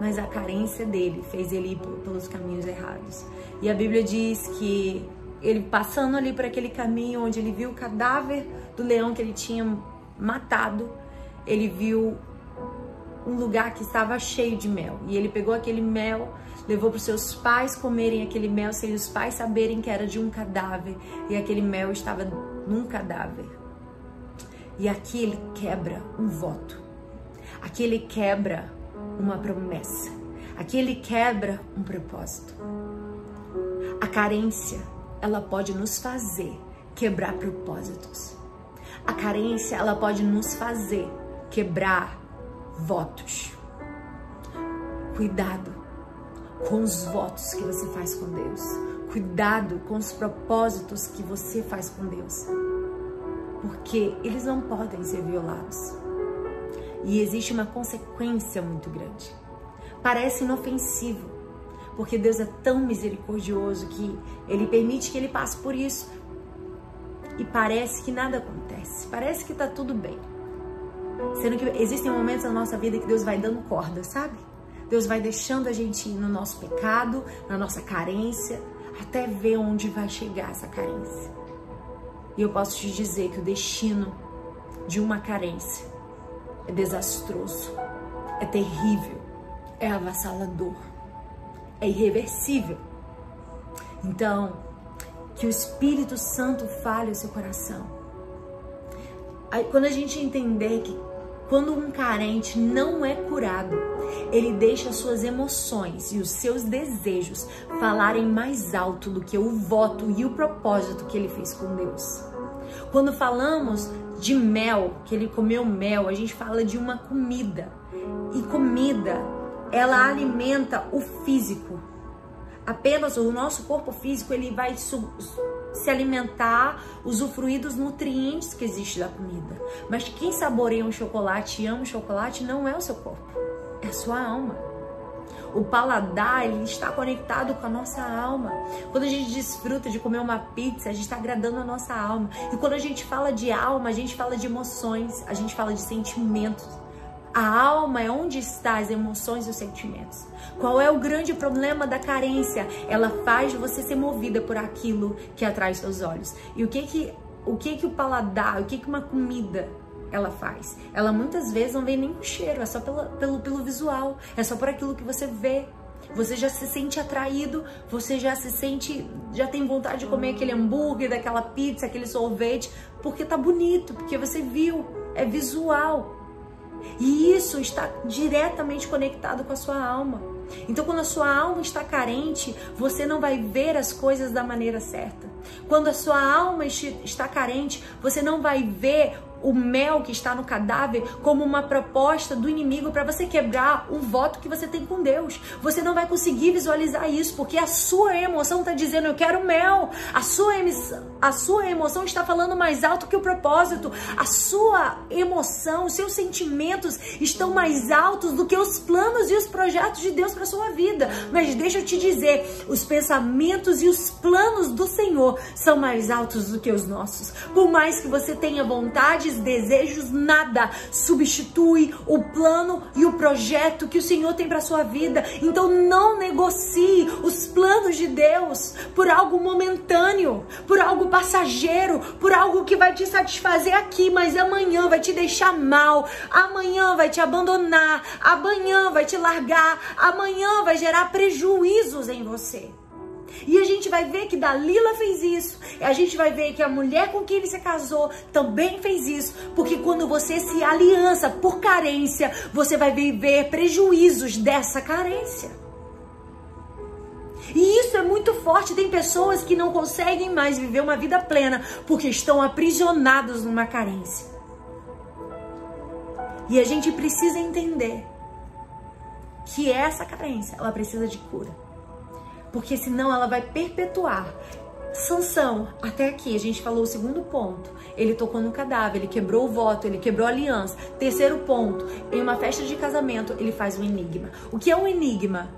Mas a carência dele fez ele ir pelos caminhos errados. E a Bíblia diz que ele passando ali por aquele caminho onde ele viu o cadáver do leão que ele tinha matado, ele viu um lugar que estava cheio de mel. E ele pegou aquele mel levou para os seus pais comerem aquele mel sem os pais saberem que era de um cadáver e aquele mel estava num cadáver. E aqui ele quebra um voto. Aqui ele quebra uma promessa. Aqui ele quebra um propósito. A carência, ela pode nos fazer quebrar propósitos. A carência, ela pode nos fazer quebrar votos. Cuidado com os votos que você faz com Deus. Cuidado com os propósitos que você faz com Deus. Porque eles não podem ser violados. E existe uma consequência muito grande. Parece inofensivo, porque Deus é tão misericordioso que ele permite que ele passe por isso. e parece que nada acontece, parece que tá tudo bem. Sendo que existem momentos na nossa vida que Deus vai dando corda, sabe? Deus vai deixando a gente ir no nosso pecado, na nossa carência, até ver onde vai chegar essa carência. E eu posso te dizer que o destino de uma carência é desastroso, é terrível, é avassalador, é irreversível. Então, que o Espírito Santo fale o seu coração. Aí, quando a gente entender que quando um carente não é curado, ele deixa suas emoções e os seus desejos falarem mais alto do que o voto e o propósito que ele fez com Deus. Quando falamos de mel, que ele comeu mel, a gente fala de uma comida. E comida, ela alimenta o físico. Apenas o nosso corpo físico, ele vai se alimentar, usufruir dos nutrientes que existem da comida. Mas quem saboreia um chocolate e ama o chocolate não é o seu corpo, é a sua alma. O paladar ele está conectado com a nossa alma. Quando a gente desfruta de comer uma pizza, a gente está agradando a nossa alma. E quando a gente fala de alma, a gente fala de emoções, a gente fala de sentimentos. A alma é onde estão as emoções e os sentimentos. Qual é o grande problema da carência? Ela faz você ser movida por aquilo que atrai seus olhos. E o que que o que que o paladar, o que que uma comida ela faz? Ela muitas vezes não vem nem com cheiro, é só pelo, pelo, pelo visual, é só por aquilo que você vê. Você já se sente atraído, você já se sente, já tem vontade de comer aquele hambúrguer, daquela pizza, aquele sorvete, porque tá bonito, porque você viu, é visual. E isso está diretamente conectado com a sua alma. Então, quando a sua alma está carente, você não vai ver as coisas da maneira certa. Quando a sua alma está carente, você não vai ver o mel que está no cadáver como uma proposta do inimigo para você quebrar o voto que você tem com Deus. Você não vai conseguir visualizar isso porque a sua emoção está dizendo eu quero mel. A sua, a sua emoção está falando mais alto que o propósito. A sua emoção, os seus sentimentos estão mais altos do que os planos e os projetos de Deus para sua vida. Mas deixa eu te dizer, os pensamentos e os planos do Senhor são mais altos do que os nossos. Por mais que você tenha vontade vontades, desejos, nada substitui o plano e o projeto que o Senhor tem para sua vida. Então não negocie os planos de Deus por algo momentâneo, por algo passageiro, por algo que vai te satisfazer aqui, mas amanhã vai te deixar mal, amanhã vai te abandonar, amanhã vai te largar, amanhã vai gerar prejuízos em você. E a gente vai ver que Dalila fez isso. A gente vai ver que a mulher com quem ele se casou também fez isso. Porque quando você se aliança por carência, você vai viver prejuízos dessa carência. E isso é muito forte. Tem pessoas que não conseguem mais viver uma vida plena porque estão aprisionados numa carência. E a gente precisa entender que essa carência, ela precisa de cura porque senão ela vai perpetuar. Sansão, até aqui a gente falou o segundo ponto. Ele tocou no cadáver, ele quebrou o voto, ele quebrou a aliança. Terceiro ponto, em uma festa de casamento, ele faz um enigma. O que é um enigma?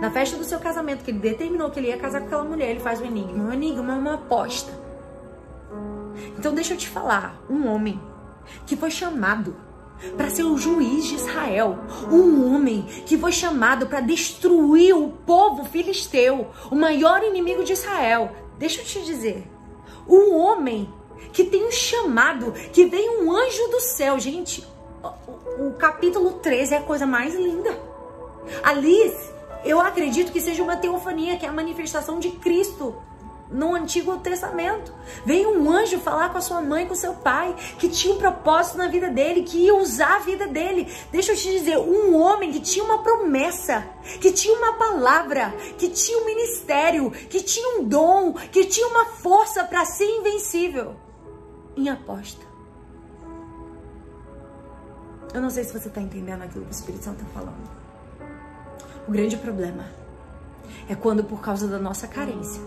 Na festa do seu casamento, que ele determinou que ele ia casar com aquela mulher, ele faz um enigma. Um enigma é uma aposta. Então deixa eu te falar, um homem que foi chamado para ser o juiz de Israel, um homem que foi chamado para destruir o povo filisteu, o maior inimigo de Israel. Deixa eu te dizer, um homem que tem um chamado, que vem um anjo do céu, gente. O, o capítulo 13 é a coisa mais linda. Ali, eu acredito que seja uma teofania, que é a manifestação de Cristo no Antigo Testamento. Veio um anjo falar com a sua mãe, com seu pai, que tinha um propósito na vida dele, que ia usar a vida dele. Deixa eu te dizer, um homem que tinha uma promessa, que tinha uma palavra, que tinha um ministério, que tinha um dom, que tinha uma força para ser invencível. Em aposta. Eu não sei se você está entendendo aquilo que o Espírito Santo está falando. O grande problema é quando, por causa da nossa carência,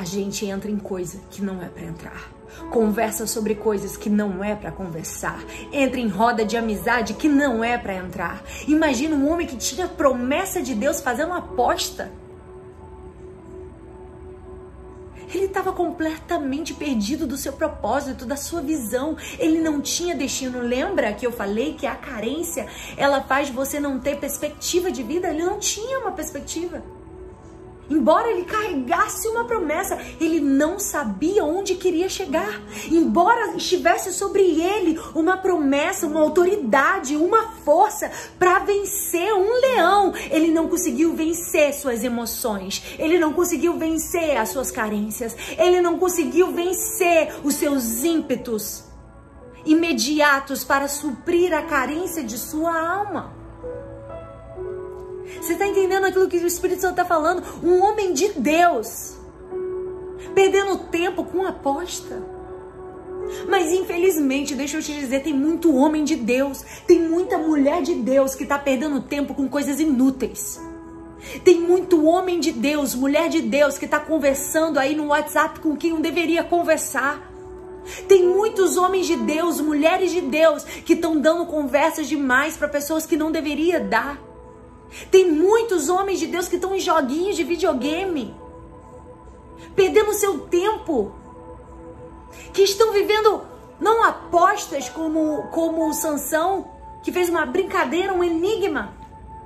a gente entra em coisa que não é para entrar. Conversa sobre coisas que não é para conversar. Entra em roda de amizade que não é para entrar. Imagina um homem que tinha promessa de Deus fazendo uma aposta. Ele estava completamente perdido do seu propósito, da sua visão. Ele não tinha destino. Lembra que eu falei que a carência ela faz você não ter perspectiva de vida? Ele não tinha uma perspectiva. Embora ele carregasse uma promessa, ele não sabia onde queria chegar. Embora estivesse sobre ele uma promessa, uma autoridade, uma força para vencer um leão, ele não conseguiu vencer suas emoções. Ele não conseguiu vencer as suas carências. Ele não conseguiu vencer os seus ímpetos imediatos para suprir a carência de sua alma. Você está entendendo aquilo que o Espírito Santo está falando? Um homem de Deus, perdendo tempo com aposta. Mas infelizmente, deixa eu te dizer, tem muito homem de Deus, tem muita mulher de Deus que está perdendo tempo com coisas inúteis. Tem muito homem de Deus, mulher de Deus que está conversando aí no WhatsApp com quem não deveria conversar. Tem muitos homens de Deus, mulheres de Deus que estão dando conversas demais para pessoas que não deveria dar. Tem muitos homens de Deus que estão em joguinhos de videogame, perdendo seu tempo, que estão vivendo não apostas como como Sansão, que fez uma brincadeira, um enigma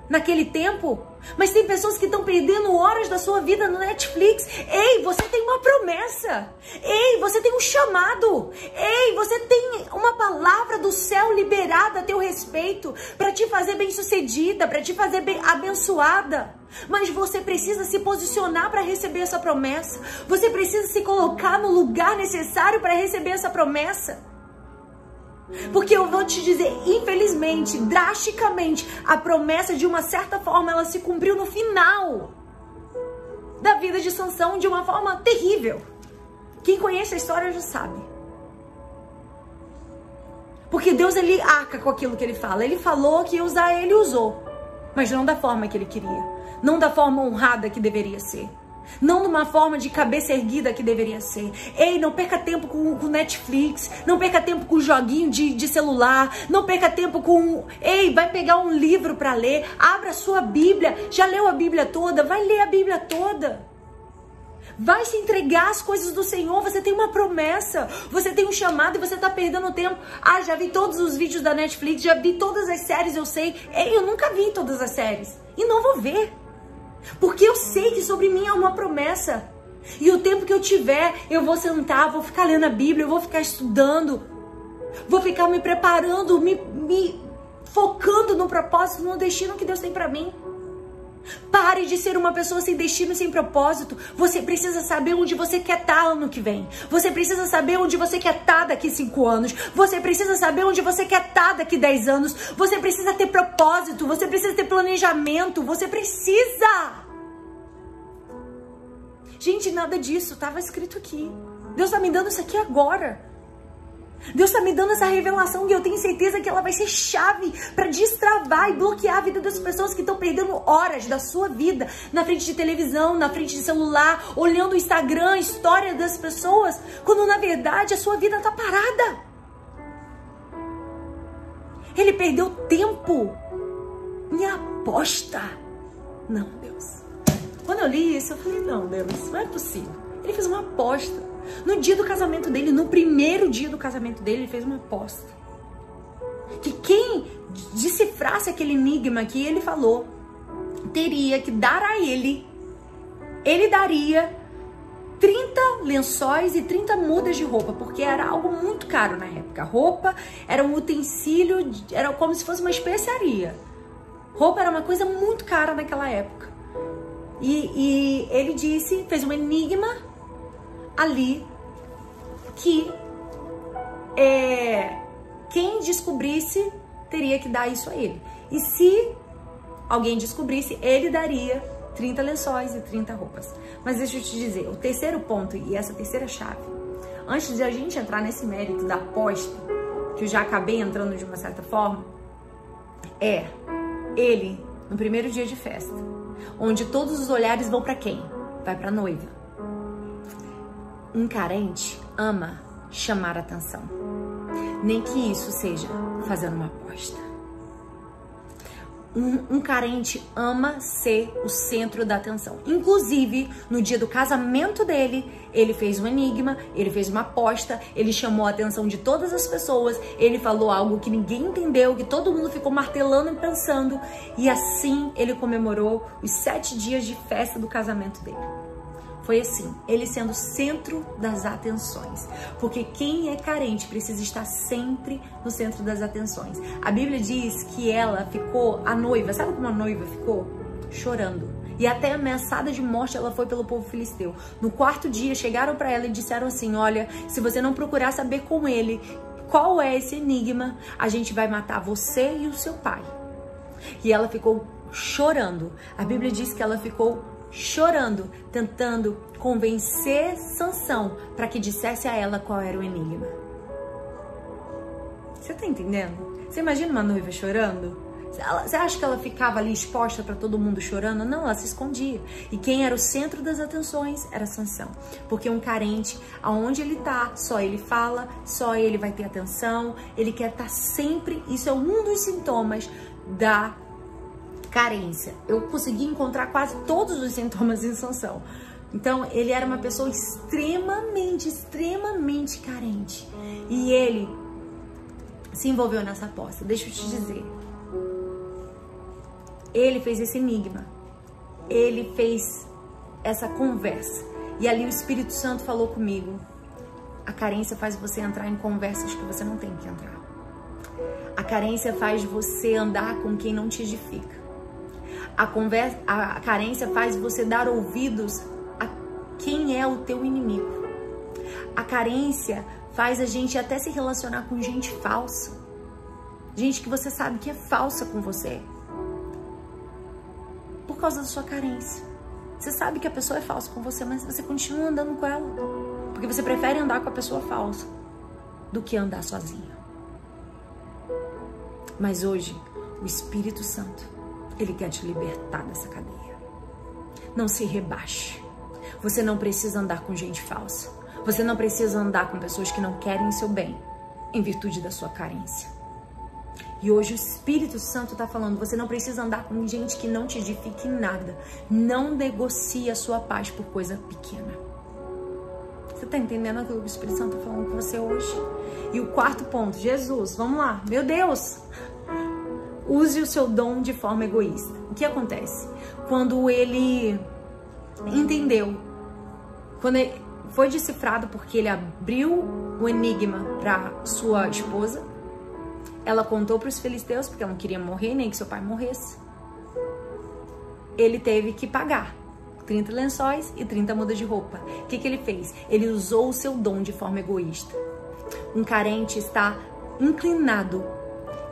naquele tempo, mas tem pessoas que estão perdendo horas da sua vida no Netflix. Ei, você tem uma promessa. Ei, você tem um chamado. Ei, você tem uma palavra do céu liberada a teu respeito para te fazer bem-sucedida, para te fazer bem abençoada. Mas você precisa se posicionar para receber essa promessa. Você precisa se colocar no lugar necessário para receber essa promessa. Porque eu vou te dizer, infelizmente, drasticamente, a promessa de uma certa forma ela se cumpriu no final da vida de Sansão de uma forma terrível. Quem conhece a história já sabe. Porque Deus ele arca com aquilo que ele fala. Ele falou que ia usar, ele usou, mas não da forma que ele queria, não da forma honrada que deveria ser. Não numa forma de cabeça erguida que deveria ser. Ei, não perca tempo com, com Netflix. Não perca tempo com joguinho de, de celular. Não perca tempo com. Ei, vai pegar um livro para ler. Abra sua Bíblia. Já leu a Bíblia toda? Vai ler a Bíblia toda. Vai se entregar às coisas do Senhor. Você tem uma promessa. Você tem um chamado e você tá perdendo tempo. Ah, já vi todos os vídeos da Netflix. Já vi todas as séries, eu sei. Ei, eu nunca vi todas as séries. E não vou ver. Porque eu sei que sobre mim há uma promessa. E o tempo que eu tiver, eu vou sentar, vou ficar lendo a Bíblia, eu vou ficar estudando, vou ficar me preparando, me, me focando no propósito, no destino que Deus tem para mim. Pare de ser uma pessoa sem destino, sem propósito. Você precisa saber onde você quer estar tá ano que vem. Você precisa saber onde você quer estar tá daqui cinco anos. Você precisa saber onde você quer estar tá daqui dez anos. Você precisa ter propósito. Você precisa ter planejamento. Você precisa. Gente, nada disso estava escrito aqui. Deus está me dando isso aqui agora. Deus está me dando essa revelação e eu tenho certeza que ela vai ser chave para destravar e bloquear a vida das pessoas que estão perdendo horas da sua vida na frente de televisão, na frente de celular, olhando o Instagram, história das pessoas, quando na verdade a sua vida está parada. Ele perdeu tempo em aposta. Não, Deus. Quando eu li isso, eu falei: não, Deus, não é possível. Ele fez uma aposta. No dia do casamento dele, no primeiro dia do casamento dele, ele fez uma aposta. Que quem decifrasse aquele enigma que ele falou, teria que dar a ele, ele daria 30 lençóis e 30 mudas de roupa, porque era algo muito caro na época. Roupa era um utensílio, era como se fosse uma especiaria. Roupa era uma coisa muito cara naquela época. E, e ele disse, fez um enigma ali que é, quem descobrisse teria que dar isso a ele. E se alguém descobrisse, ele daria 30 lençóis e 30 roupas. Mas deixa eu te dizer, o terceiro ponto e essa terceira chave, antes de a gente entrar nesse mérito da aposta, que eu já acabei entrando de uma certa forma, é ele no primeiro dia de festa, onde todos os olhares vão para quem? Vai para noiva. Um carente ama chamar atenção, nem que isso seja fazendo uma aposta. um, um, carente ama ser o centro da atenção. Inclusive, no dia do casamento dele, ele fez um enigma, ele fez uma aposta, ele chamou a atenção de todas as pessoas, ele falou algo que ninguém entendeu, que todo mundo ficou martelando e pensando, e assim ele comemorou os sete dias de festa do casamento dele. Foi assim, ele sendo centro das atenções. Porque quem é carente precisa estar sempre no centro das atenções. A Bíblia diz que ela ficou, a noiva, sabe como a noiva ficou? Chorando. E até ameaçada de morte ela foi pelo povo filisteu. No quarto dia chegaram para ela e disseram assim: Olha, se você não procurar saber com ele qual é esse enigma, a gente vai matar você e o seu pai. E ela ficou chorando. A Bíblia diz que ela ficou chorando, tentando convencer Sansão para que dissesse a ela qual era o enigma. Você tá entendendo? Você imagina uma noiva chorando? Você acha que ela ficava ali exposta para todo mundo chorando? Não, ela se escondia. E quem era o centro das atenções era Sansão. Porque um carente, aonde ele tá, só ele fala, só ele vai ter atenção, ele quer estar tá sempre. Isso é um dos sintomas da carência. Eu consegui encontrar quase todos os sintomas em Sansão. Então, ele era uma pessoa extremamente, extremamente carente. E ele se envolveu nessa aposta. Deixa eu te dizer. Ele fez esse enigma. Ele fez essa conversa. E ali o Espírito Santo falou comigo. A carência faz você entrar em conversas que você não tem que entrar. A carência faz você andar com quem não te edifica. A, conversa, a carência faz você dar ouvidos a quem é o teu inimigo. A carência faz a gente até se relacionar com gente falsa. Gente que você sabe que é falsa com você. Por causa da sua carência. Você sabe que a pessoa é falsa com você, mas você continua andando com ela. Porque você prefere andar com a pessoa falsa do que andar sozinho. Mas hoje, o Espírito Santo ele quer te libertar dessa cadeia. Não se rebaixe. Você não precisa andar com gente falsa. Você não precisa andar com pessoas que não querem seu bem, em virtude da sua carência. E hoje o Espírito Santo está falando: você não precisa andar com gente que não te edifique em nada. Não negocie a sua paz por coisa pequena. Você está entendendo aquilo que o Espírito Santo está falando com você hoje? E o quarto ponto, Jesus, vamos lá. Meu Deus, use o seu dom de forma egoísta. O que acontece? Quando ele entendeu, quando ele foi decifrado porque ele abriu o enigma para sua esposa, ela contou para os filisteus porque ela não queria morrer nem que seu pai morresse. Ele teve que pagar 30 lençóis e 30 mudas de roupa. O que, que ele fez? Ele usou o seu dom de forma egoísta. Um carente está inclinado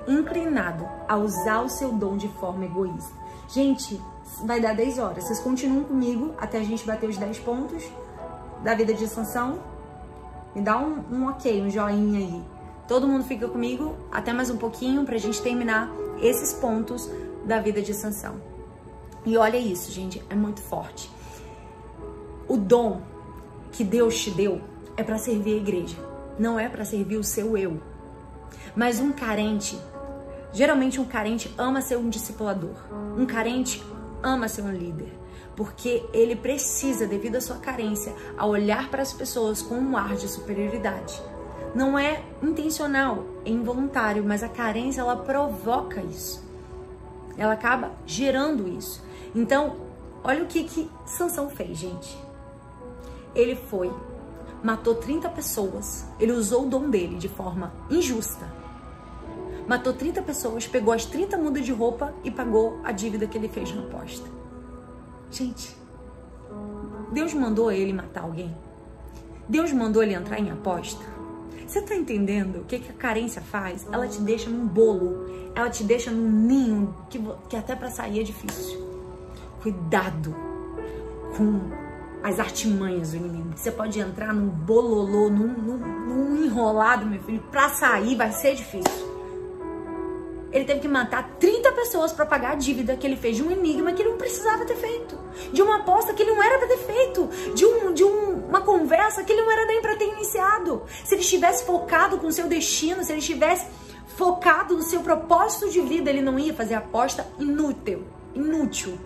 inclinado a usar o seu dom de forma egoísta. Gente, vai dar 10 horas. Vocês continuam comigo até a gente bater os 10 pontos da vida de sanção? Me dá um, um ok, um joinha aí. Todo mundo fica comigo até mais um pouquinho pra gente terminar esses pontos da vida de sanção. E olha isso, gente, é muito forte. O dom que Deus te deu é para servir a igreja, não é para servir o seu eu. Mas um carente Geralmente um carente ama ser um discipulador. Um carente ama ser um líder, porque ele precisa, devido à sua carência, a olhar para as pessoas com um ar de superioridade. Não é intencional, é involuntário, mas a carência ela provoca isso. Ela acaba gerando isso. Então, olha o que que Sansão fez, gente. Ele foi, matou 30 pessoas. Ele usou o dom dele de forma injusta matou 30 pessoas, pegou as 30 mudas de roupa e pagou a dívida que ele fez na aposta. Gente, Deus mandou ele matar alguém? Deus mandou ele entrar em aposta? Você tá entendendo o que, que a carência faz? Ela te deixa num bolo, ela te deixa num ninho que, que até para sair é difícil. Cuidado com as artimanhas do inimigo. Você pode entrar num bololô, num, num, num enrolado, meu filho, pra sair vai ser difícil ele teve que matar 30 pessoas para pagar a dívida que ele fez de um enigma que ele não precisava ter feito, de uma aposta que ele não era para ter feito, de, um, de um, uma conversa que ele não era nem para ter iniciado. Se ele estivesse focado com o seu destino, se ele estivesse focado no seu propósito de vida, ele não ia fazer aposta inútil, inútil.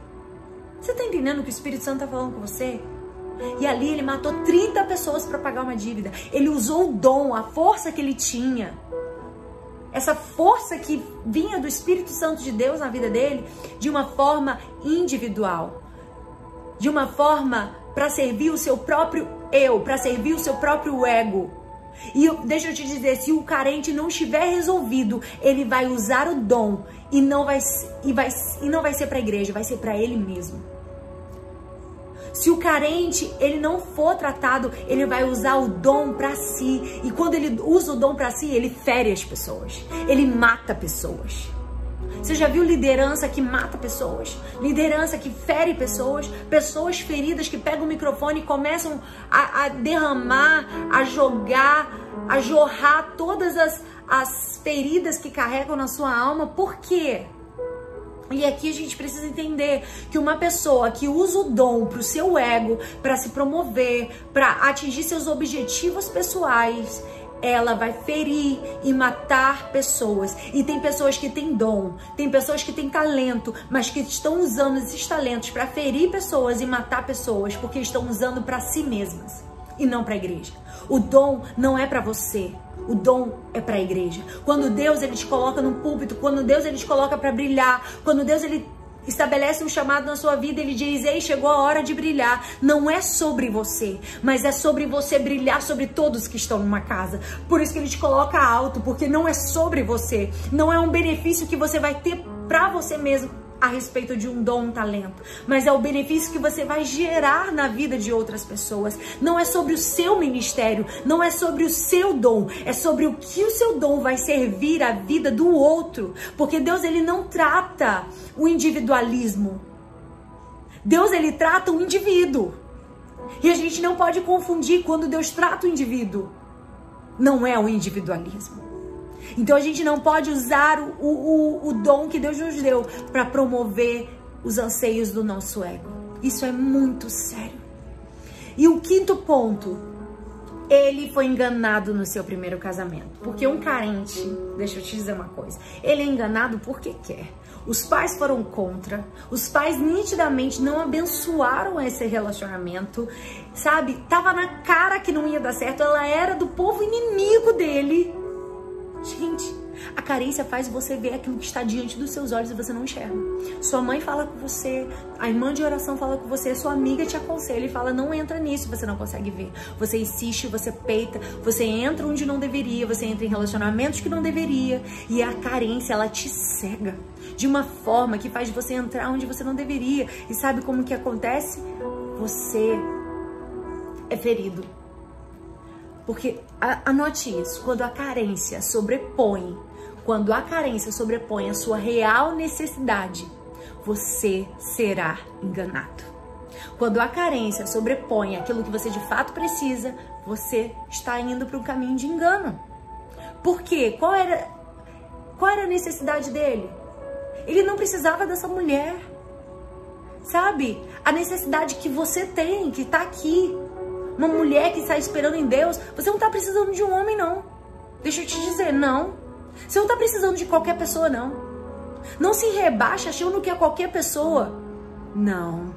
Você tá entendendo o que o Espírito Santo tá falando com você? E ali ele matou 30 pessoas para pagar uma dívida. Ele usou o dom, a força que ele tinha. Essa força que vinha do Espírito Santo de Deus na vida dele de uma forma individual. De uma forma para servir o seu próprio eu, para servir o seu próprio ego. E deixa eu te dizer, se o carente não estiver resolvido, ele vai usar o dom e não vai e vai e não vai ser para a igreja, vai ser para ele mesmo. Se o carente ele não for tratado, ele vai usar o dom para si. E quando ele usa o dom para si, ele fere as pessoas. Ele mata pessoas. Você já viu liderança que mata pessoas? Liderança que fere pessoas? Pessoas feridas que pegam o microfone e começam a, a derramar, a jogar, a jorrar todas as, as feridas que carregam na sua alma. Por quê? E aqui a gente precisa entender que uma pessoa que usa o dom para o seu ego, para se promover, para atingir seus objetivos pessoais, ela vai ferir e matar pessoas. E tem pessoas que têm dom, tem pessoas que têm talento, mas que estão usando esses talentos para ferir pessoas e matar pessoas porque estão usando para si mesmas e não para a igreja. O dom não é para você. O dom é para a igreja. Quando Deus ele te coloca no púlpito, quando Deus ele te coloca para brilhar, quando Deus ele estabelece um chamado na sua vida, ele diz: Ei, chegou a hora de brilhar. Não é sobre você, mas é sobre você brilhar sobre todos que estão numa casa. Por isso que ele te coloca alto, porque não é sobre você, não é um benefício que você vai ter para você mesmo a respeito de um dom, um talento, mas é o benefício que você vai gerar na vida de outras pessoas. Não é sobre o seu ministério, não é sobre o seu dom, é sobre o que o seu dom vai servir à vida do outro, porque Deus ele não trata o individualismo. Deus ele trata o indivíduo. E a gente não pode confundir quando Deus trata o indivíduo. Não é o individualismo. Então a gente não pode usar o, o, o dom que Deus nos deu para promover os anseios do nosso ego. Isso é muito sério. E o quinto ponto, ele foi enganado no seu primeiro casamento. Porque um carente, deixa eu te dizer uma coisa, ele é enganado porque quer. Os pais foram contra, os pais nitidamente não abençoaram esse relacionamento, sabe? Tava na cara que não ia dar certo, ela era do povo inimigo dele. Gente, a carência faz você ver aquilo que está diante dos seus olhos e você não enxerga. Sua mãe fala com você, a irmã de oração fala com você, sua amiga te aconselha e fala: não entra nisso, você não consegue ver. Você insiste, você peita, você entra onde não deveria, você entra em relacionamentos que não deveria. E a carência, ela te cega de uma forma que faz você entrar onde você não deveria. E sabe como que acontece? Você é ferido porque anote isso, quando a carência sobrepõe, quando a carência sobrepõe a sua real necessidade, você será enganado. Quando a carência sobrepõe aquilo que você de fato precisa, você está indo para um caminho de engano. Por quê? Qual era, qual era a necessidade dele? Ele não precisava dessa mulher. Sabe? A necessidade que você tem, que está aqui, uma mulher que está esperando em Deus, você não está precisando de um homem, não. Deixa eu te dizer, não. Você não está precisando de qualquer pessoa, não. Não se rebaixa achando que é qualquer pessoa. Não.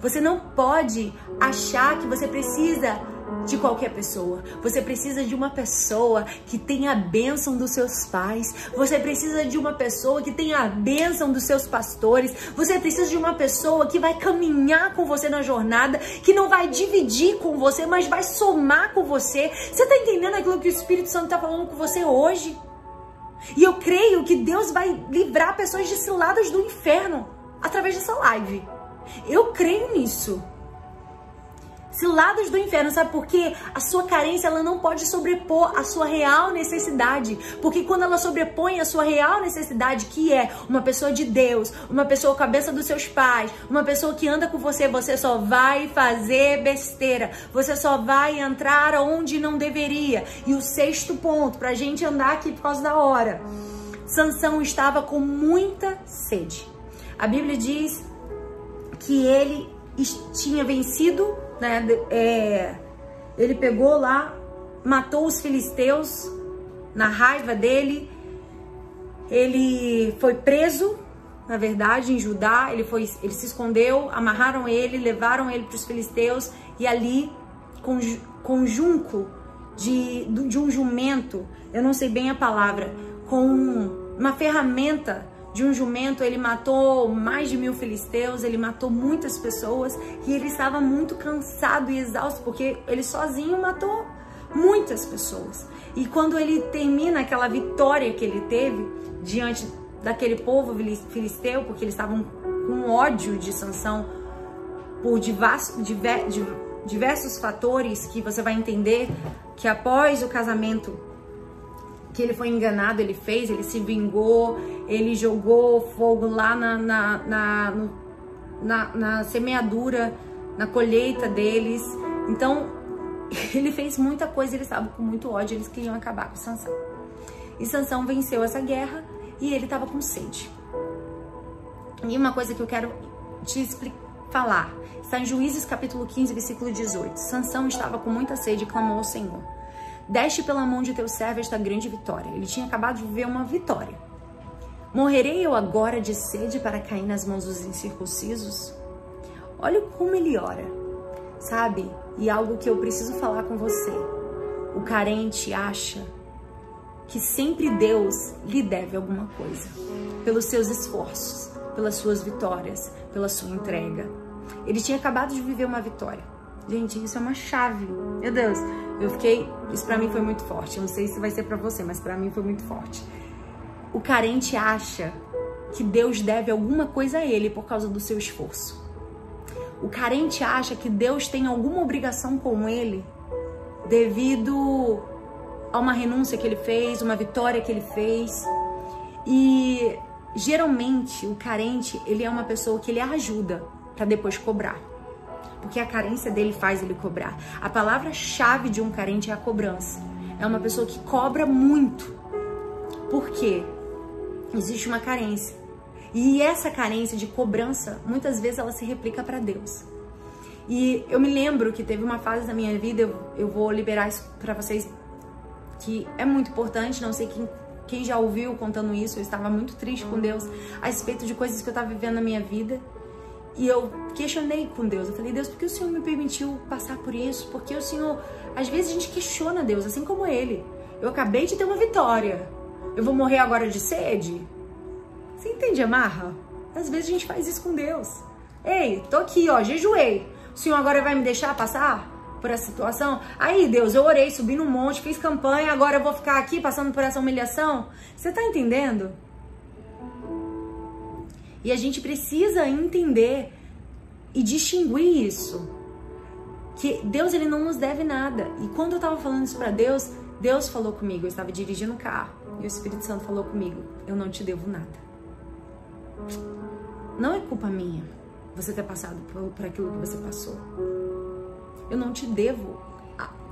Você não pode achar que você precisa de qualquer pessoa. Você precisa de uma pessoa que tenha a bênção dos seus pais. Você precisa de uma pessoa que tenha a bênção dos seus pastores. Você precisa de uma pessoa que vai caminhar com você na jornada, que não vai dividir com você, mas vai somar com você. Você está entendendo aquilo que o Espírito Santo está falando com você hoje? E eu creio que Deus vai livrar pessoas de ciladas do inferno através dessa live. Eu creio nisso ciladas do inferno, sabe por quê? A sua carência ela não pode sobrepor a sua real necessidade, porque quando ela sobrepõe a sua real necessidade, que é uma pessoa de Deus, uma pessoa cabeça dos seus pais, uma pessoa que anda com você, você só vai fazer besteira, você só vai entrar onde não deveria. E o sexto ponto, pra gente andar aqui por causa da hora, Sansão estava com muita sede. A Bíblia diz que ele tinha vencido né? É, ele pegou lá, matou os filisteus na raiva dele, ele foi preso, na verdade, em Judá, ele foi, ele se escondeu, amarraram ele, levaram ele para os filisteus e ali com, com junco de, de um jumento, eu não sei bem a palavra, com uma ferramenta de um jumento, ele matou mais de mil filisteus, ele matou muitas pessoas e ele estava muito cansado e exausto porque ele sozinho matou muitas pessoas. E quando ele termina aquela vitória que ele teve diante daquele povo filisteu, porque eles estavam com ódio de Sansão por diversos, fatores que você vai entender que após o casamento que ele foi enganado, ele fez, ele se vingou, ele jogou fogo lá na, na, na, no, na, na semeadura, na colheita deles. Então, ele fez muita coisa, ele estava com muito ódio, eles queriam acabar com Sansão. E Sansão venceu essa guerra e ele estava com sede. E uma coisa que eu quero te falar, está em Juízes capítulo 15, versículo 18. Sansão estava com muita sede e clamou ao Senhor. Deste pela mão de teu servo esta grande vitória. Ele tinha acabado de viver uma vitória. Morrerei eu agora de sede para cair nas mãos dos incircuncisos? Olha como ele ora, sabe? E algo que eu preciso falar com você. O carente acha que sempre Deus lhe deve alguma coisa, pelos seus esforços, pelas suas vitórias, pela sua entrega. Ele tinha acabado de viver uma vitória. Gente, isso é uma chave. Meu Deus, eu fiquei, isso para mim foi muito forte. Eu não sei se vai ser para você, mas para mim foi muito forte. O carente acha que Deus deve alguma coisa a ele por causa do seu esforço. O carente acha que Deus tem alguma obrigação com ele devido a uma renúncia que ele fez, uma vitória que ele fez. E geralmente o carente, ele é uma pessoa que ele ajuda para depois cobrar. Porque a carência dele faz ele cobrar. A palavra-chave de um carente é a cobrança. É uma pessoa que cobra muito. Por quê? Existe uma carência. E essa carência de cobrança, muitas vezes ela se replica para Deus. E eu me lembro que teve uma fase da minha vida, eu, eu vou liberar isso para vocês que é muito importante, não sei quem, quem já ouviu contando isso, eu estava muito triste com Deus a respeito de coisas que eu estava vivendo na minha vida. E eu questionei com Deus. Eu falei, Deus, por que o Senhor me permitiu passar por isso? Porque o Senhor, às vezes a gente questiona Deus, assim como ele. Eu acabei de ter uma vitória. Eu vou morrer agora de sede? Você entende, amarra? Às vezes a gente faz isso com Deus. Ei, tô aqui, ó, jejuei. O Senhor agora vai me deixar passar? por essa situação. Aí, Deus, eu orei, subi no monte, fiz campanha, agora eu vou ficar aqui passando por essa humilhação. Você tá entendendo? E a gente precisa entender e distinguir isso. Que Deus ele não nos deve nada. E quando eu tava falando isso para Deus, Deus falou comigo, eu estava dirigindo o carro, e o Espírito Santo falou comigo: "Eu não te devo nada". Não é culpa minha você ter passado por, por aquilo que você passou. Eu não te devo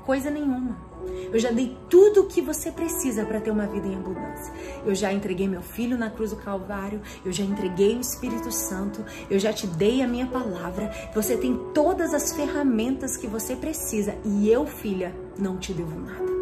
coisa nenhuma. Eu já dei tudo o que você precisa para ter uma vida em abundância. Eu já entreguei meu filho na cruz do Calvário, eu já entreguei o Espírito Santo, eu já te dei a minha palavra. Você tem todas as ferramentas que você precisa e eu, filha, não te devo nada.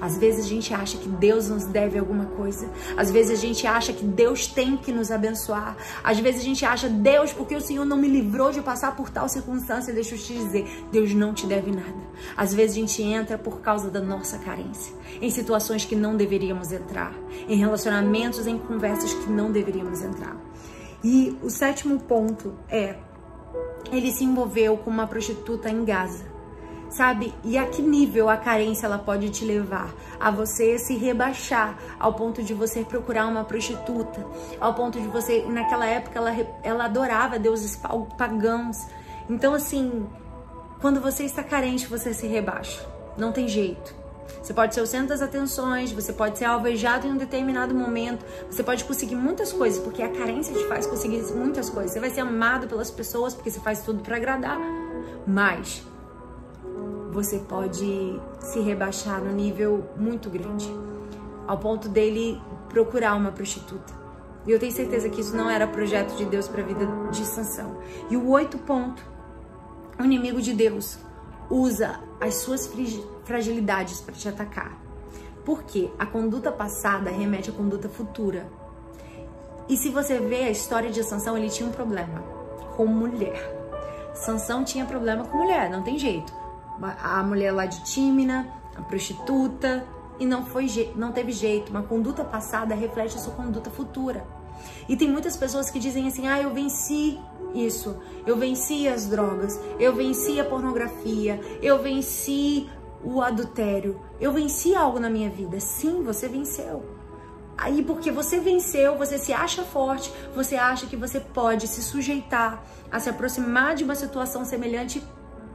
Às vezes a gente acha que Deus nos deve alguma coisa. Às vezes a gente acha que Deus tem que nos abençoar. Às vezes a gente acha, Deus, porque o Senhor não me livrou de passar por tal circunstância, deixa eu te dizer, Deus não te deve nada. Às vezes a gente entra por causa da nossa carência, em situações que não deveríamos entrar, em relacionamentos, em conversas que não deveríamos entrar. E o sétimo ponto é, ele se envolveu com uma prostituta em Gaza sabe? E a que nível a carência ela pode te levar? A você se rebaixar ao ponto de você procurar uma prostituta, ao ponto de você, naquela época, ela, ela adorava deuses pagãos. Então, assim, quando você está carente, você se rebaixa. Não tem jeito. Você pode ser o centro das atenções, você pode ser alvejado em um determinado momento, você pode conseguir muitas coisas, porque a carência te faz conseguir muitas coisas. Você vai ser amado pelas pessoas porque você faz tudo para agradar. Mas você pode se rebaixar no nível muito grande, ao ponto dele procurar uma prostituta. E eu tenho certeza que isso não era projeto de Deus para a vida de Sansão. E o oito ponto, o inimigo de Deus usa as suas fragilidades para te atacar. Porque a conduta passada remete à conduta futura. E se você vê a história de Sansão, ele tinha um problema com mulher. Sansão tinha problema com mulher, não tem jeito. A mulher lá de Tímina, a prostituta, e não foi não teve jeito. Uma conduta passada reflete a sua conduta futura. E tem muitas pessoas que dizem assim: "Ah, eu venci isso. Eu venci as drogas, eu venci a pornografia, eu venci o adultério. Eu venci algo na minha vida". Sim, você venceu. Aí, porque você venceu, você se acha forte, você acha que você pode se sujeitar a se aproximar de uma situação semelhante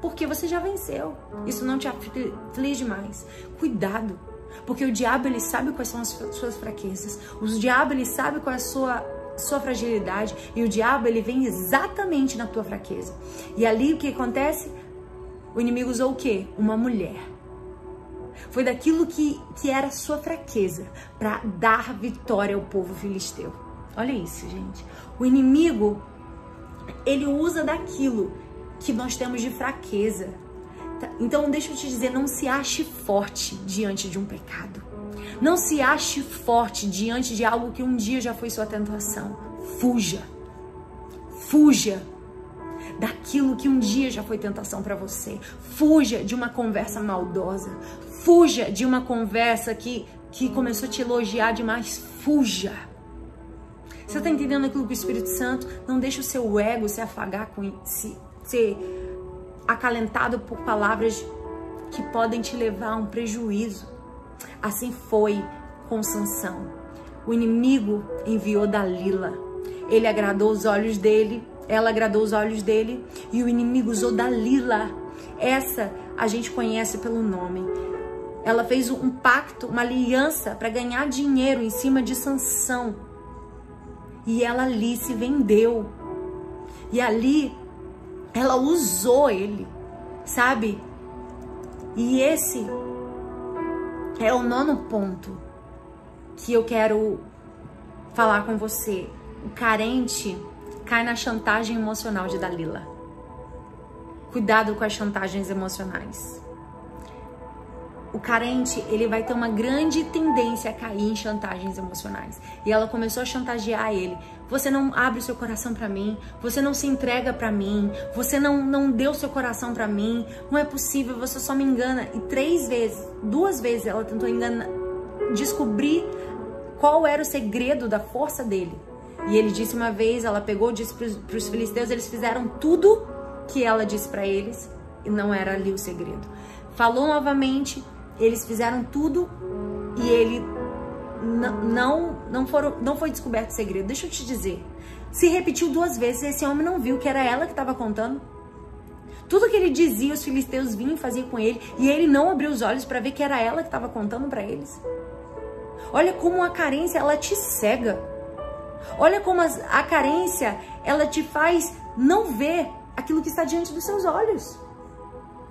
porque você já venceu. Isso não te aflige mais. Cuidado, porque o diabo ele sabe quais são as suas fraquezas. O diabo ele sabe qual é a sua sua fragilidade e o diabo ele vem exatamente na tua fraqueza. E ali o que acontece? O inimigo usou o quê? Uma mulher. Foi daquilo que, que era sua fraqueza para dar vitória ao povo filisteu. Olha isso, gente. O inimigo ele usa daquilo que nós temos de fraqueza. Tá? Então, deixa eu te dizer, não se ache forte diante de um pecado. Não se ache forte diante de algo que um dia já foi sua tentação. Fuja. Fuja daquilo que um dia já foi tentação para você. Fuja de uma conversa maldosa. Fuja de uma conversa que, que começou a te elogiar demais. Fuja. Você está entendendo aquilo que o Espírito Santo não deixa o seu ego se afagar com se, ser acalentado por palavras que podem te levar a um prejuízo. Assim foi com Sansão. O inimigo enviou Dalila. Ele agradou os olhos dele, ela agradou os olhos dele e o inimigo usou Dalila. Essa a gente conhece pelo nome. Ela fez um pacto, uma aliança para ganhar dinheiro em cima de Sansão. E ela ali se vendeu. E ali ela usou ele, sabe? E esse é o nono ponto que eu quero falar com você. O carente cai na chantagem emocional de Dalila. Cuidado com as chantagens emocionais o carente, ele vai ter uma grande tendência a cair em chantagens emocionais. E ela começou a chantagear ele. Você não abre o seu coração para mim, você não se entrega para mim, você não não deu seu coração para mim. Não é possível, você só me engana. E três vezes, duas vezes ela tentou enganar, descobrir qual era o segredo da força dele. E ele disse uma vez, ela pegou, disse para os filisteus, eles fizeram tudo que ela disse para eles e não era ali o segredo. Falou novamente, eles fizeram tudo e ele não não foram não foi descoberto o segredo. Deixa eu te dizer. Se repetiu duas vezes, esse homem não viu que era ela que estava contando. Tudo que ele dizia, os filisteus vinham fazer com ele, e ele não abriu os olhos para ver que era ela que estava contando para eles. Olha como a carência ela te cega. Olha como a carência ela te faz não ver aquilo que está diante dos seus olhos.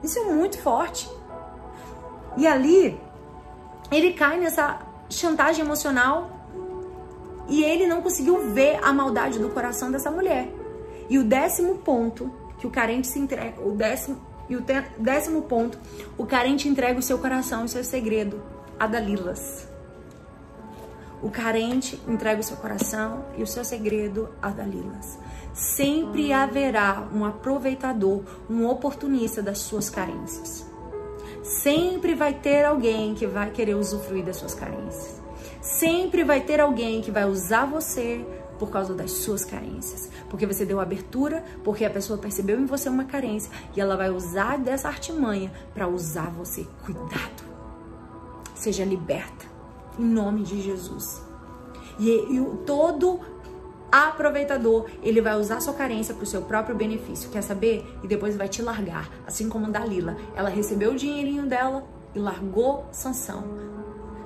Isso é muito forte. E ali, ele cai nessa chantagem emocional e ele não conseguiu ver a maldade do coração dessa mulher. E o décimo ponto que o carente se entrega, o décimo e o décimo ponto, o carente entrega o seu coração e o seu segredo a Dalilas. O carente entrega o seu coração e o seu segredo a Dalilas. Sempre haverá um aproveitador, um oportunista das suas carências. Sempre vai ter alguém que vai querer usufruir das suas carências. Sempre vai ter alguém que vai usar você por causa das suas carências. Porque você deu abertura, porque a pessoa percebeu em você uma carência e ela vai usar dessa artimanha para usar você. Cuidado. Seja liberta. Em nome de Jesus. E, e todo aproveitador, ele vai usar sua carência para o seu próprio benefício. Quer saber? E depois vai te largar, assim como Dalila. Ela recebeu o dinheirinho dela e largou Sansão.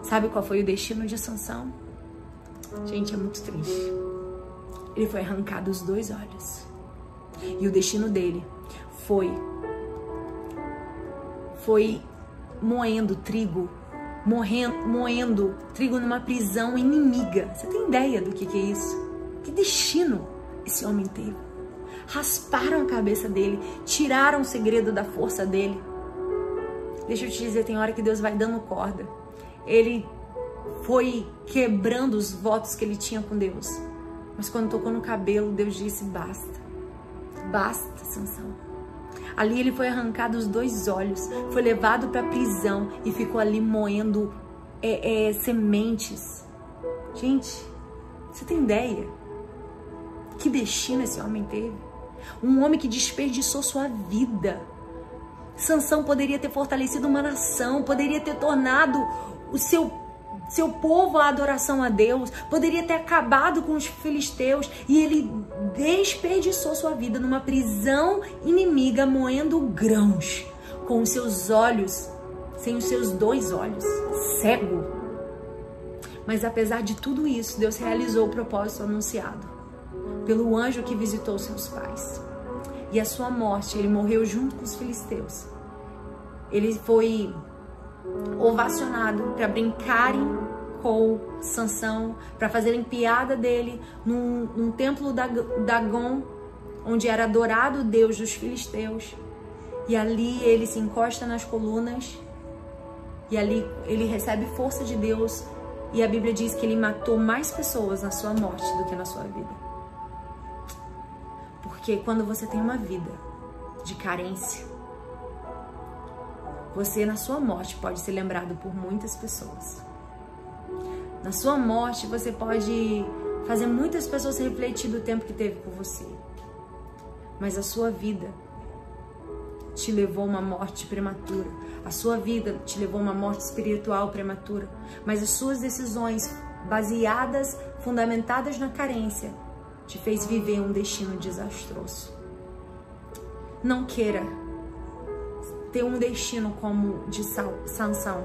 Sabe qual foi o destino de Sansão? Gente, é muito triste. Ele foi arrancado os dois olhos. E o destino dele foi foi moendo trigo, morrendo, moendo trigo numa prisão inimiga. Você tem ideia do que, que é isso? Que destino esse homem teve? Rasparam a cabeça dele, tiraram o segredo da força dele. Deixa eu te dizer, tem hora que Deus vai dando corda. ele foi quebrando os votos que ele tinha com Deus. Mas quando tocou no cabelo, Deus disse: basta, basta, Sansão. Ali ele foi arrancado os dois olhos, foi levado para prisão e ficou ali moendo é, é, sementes. Gente, você tem ideia? Que destino esse homem teve? Um homem que desperdiçou sua vida. Sansão poderia ter fortalecido uma nação, poderia ter tornado o seu seu povo a adoração a Deus, poderia ter acabado com os filisteus e ele desperdiçou sua vida numa prisão inimiga moendo grãos com os seus olhos, sem os seus dois olhos, cego. Mas apesar de tudo isso, Deus realizou o propósito anunciado pelo anjo que visitou seus pais. E a sua morte, ele morreu junto com os filisteus. Ele foi ovacionado para brincarem com Sansão, para fazerem piada dele num, num templo da Dagon, onde era adorado o Deus dos filisteus. E ali ele se encosta nas colunas e ali ele recebe força de Deus. E a Bíblia diz que ele matou mais pessoas na sua morte do que na sua vida. Porque quando você tem uma vida de carência, você na sua morte pode ser lembrado por muitas pessoas. Na sua morte você pode fazer muitas pessoas refletir do tempo que teve com você. Mas a sua vida te levou a uma morte prematura. A sua vida te levou a uma morte espiritual prematura. Mas as suas decisões baseadas, fundamentadas na carência, te fez viver um destino desastroso. Não queira ter um destino como de Sansão,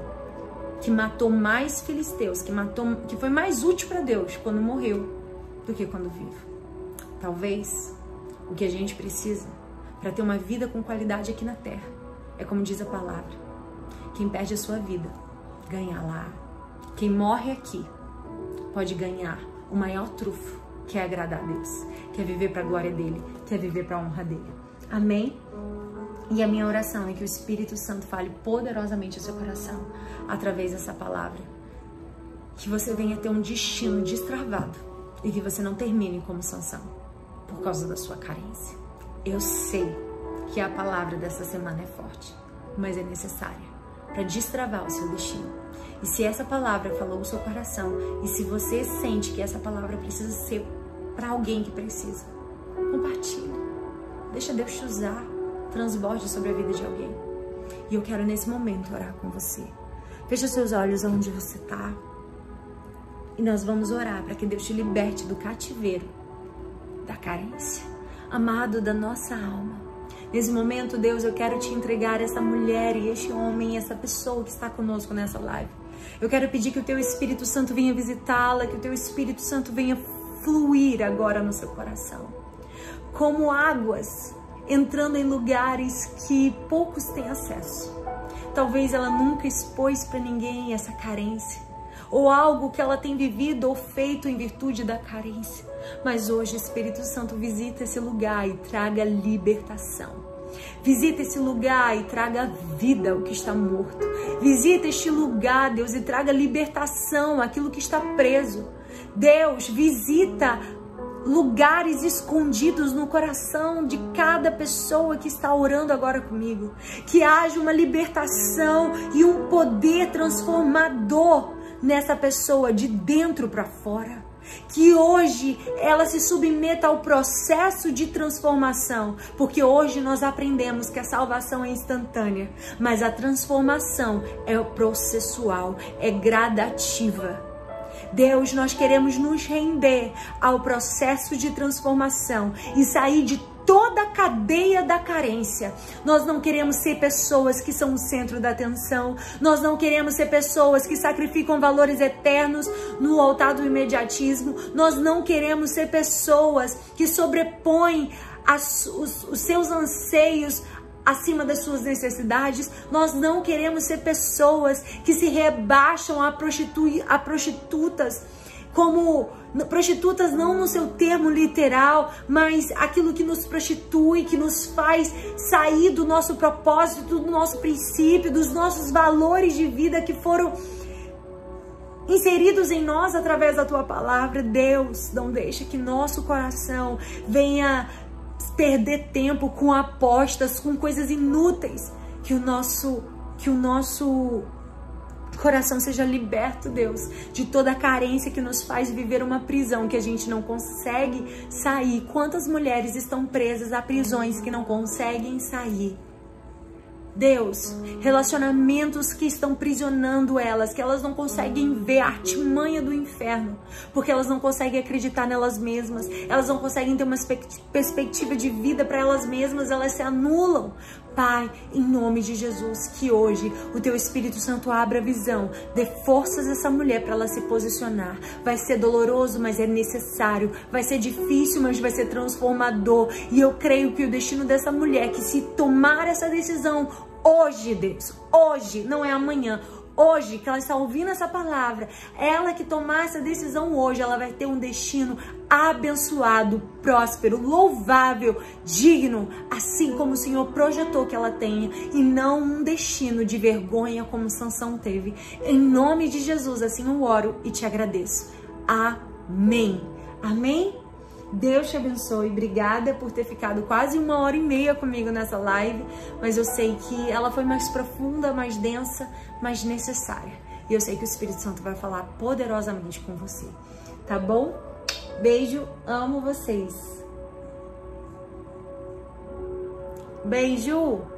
que matou mais filisteus, que matou, que foi mais útil para Deus quando morreu do que quando vive. Talvez o que a gente precisa para ter uma vida com qualidade aqui na terra é como diz a palavra: quem perde a sua vida ganha lá. Quem morre aqui pode ganhar o maior trufo, que é agradar a Deus, que é viver para a glória dele, que é viver para a honra dele. Amém? E a minha oração é que o Espírito Santo fale poderosamente ao seu coração através dessa palavra. Que você venha ter um destino destravado e que você não termine como Sansão por causa da sua carência. Eu sei que a palavra dessa semana é forte, mas é necessária para destravar o seu destino. E se essa palavra falou o seu coração e se você sente que essa palavra precisa ser para alguém que precisa, compartilhe. Deixa Deus te usar transborde sobre a vida de alguém. E eu quero nesse momento orar com você. Feche seus olhos onde você está. E nós vamos orar para que Deus te liberte do cativeiro, da carência, amado da nossa alma. Nesse momento, Deus, eu quero te entregar essa mulher e este homem, essa pessoa que está conosco nessa live. Eu quero pedir que o teu Espírito Santo venha visitá-la, que o teu Espírito Santo venha fluir agora no seu coração. Como águas entrando em lugares que poucos têm acesso. Talvez ela nunca expôs para ninguém essa carência, ou algo que ela tem vivido ou feito em virtude da carência. Mas hoje o Espírito Santo visita esse lugar e traga libertação. Visita esse lugar e traga vida o que está morto. Visita este lugar, Deus, e traga libertação aquilo que está preso. Deus, visita lugares escondidos no coração de cada pessoa que está orando agora comigo. Que haja uma libertação e um poder transformador nessa pessoa de dentro para fora. Que hoje ela se submeta ao processo de transformação, porque hoje nós aprendemos que a salvação é instantânea, mas a transformação é processual, é gradativa. Deus, nós queremos nos render ao processo de transformação e sair de toda a cadeia da carência. Nós não queremos ser pessoas que são o centro da atenção. Nós não queremos ser pessoas que sacrificam valores eternos no altar do imediatismo. Nós não queremos ser pessoas que sobrepõem as, os, os seus anseios acima das suas necessidades. Nós não queremos ser pessoas que se rebaixam a, prostitu a prostitutas, como prostitutas não no seu termo literal, mas aquilo que nos prostitui, que nos faz sair do nosso propósito, do nosso princípio, dos nossos valores de vida que foram inseridos em nós através da tua palavra. Deus, não deixa que nosso coração venha perder tempo com apostas, com coisas inúteis, que o nosso que o nosso coração seja liberto, Deus, de toda a carência que nos faz viver uma prisão que a gente não consegue sair. Quantas mulheres estão presas a prisões que não conseguem sair? Deus, relacionamentos que estão prisionando elas, que elas não conseguem ver a artimanha do inferno, porque elas não conseguem acreditar nelas mesmas, elas não conseguem ter uma perspectiva de vida para elas mesmas, elas se anulam. Pai, em nome de Jesus, que hoje o teu Espírito Santo abra a visão, dê forças a essa mulher para ela se posicionar. Vai ser doloroso, mas é necessário. Vai ser difícil, mas vai ser transformador. E eu creio que o destino dessa mulher que se tomar essa decisão hoje, Deus, hoje, não é amanhã, hoje que ela está ouvindo essa palavra, ela que tomar essa decisão hoje, ela vai ter um destino abençoado, próspero, louvável, digno, assim como o Senhor projetou que ela tenha, e não um destino de vergonha como Sansão teve. Em nome de Jesus, assim eu oro e te agradeço. Amém. Amém. Deus te abençoe. Obrigada por ter ficado quase uma hora e meia comigo nessa live, mas eu sei que ela foi mais profunda, mais densa, mais necessária. E eu sei que o Espírito Santo vai falar poderosamente com você. Tá bom? Beijo, amo vocês. Beijo!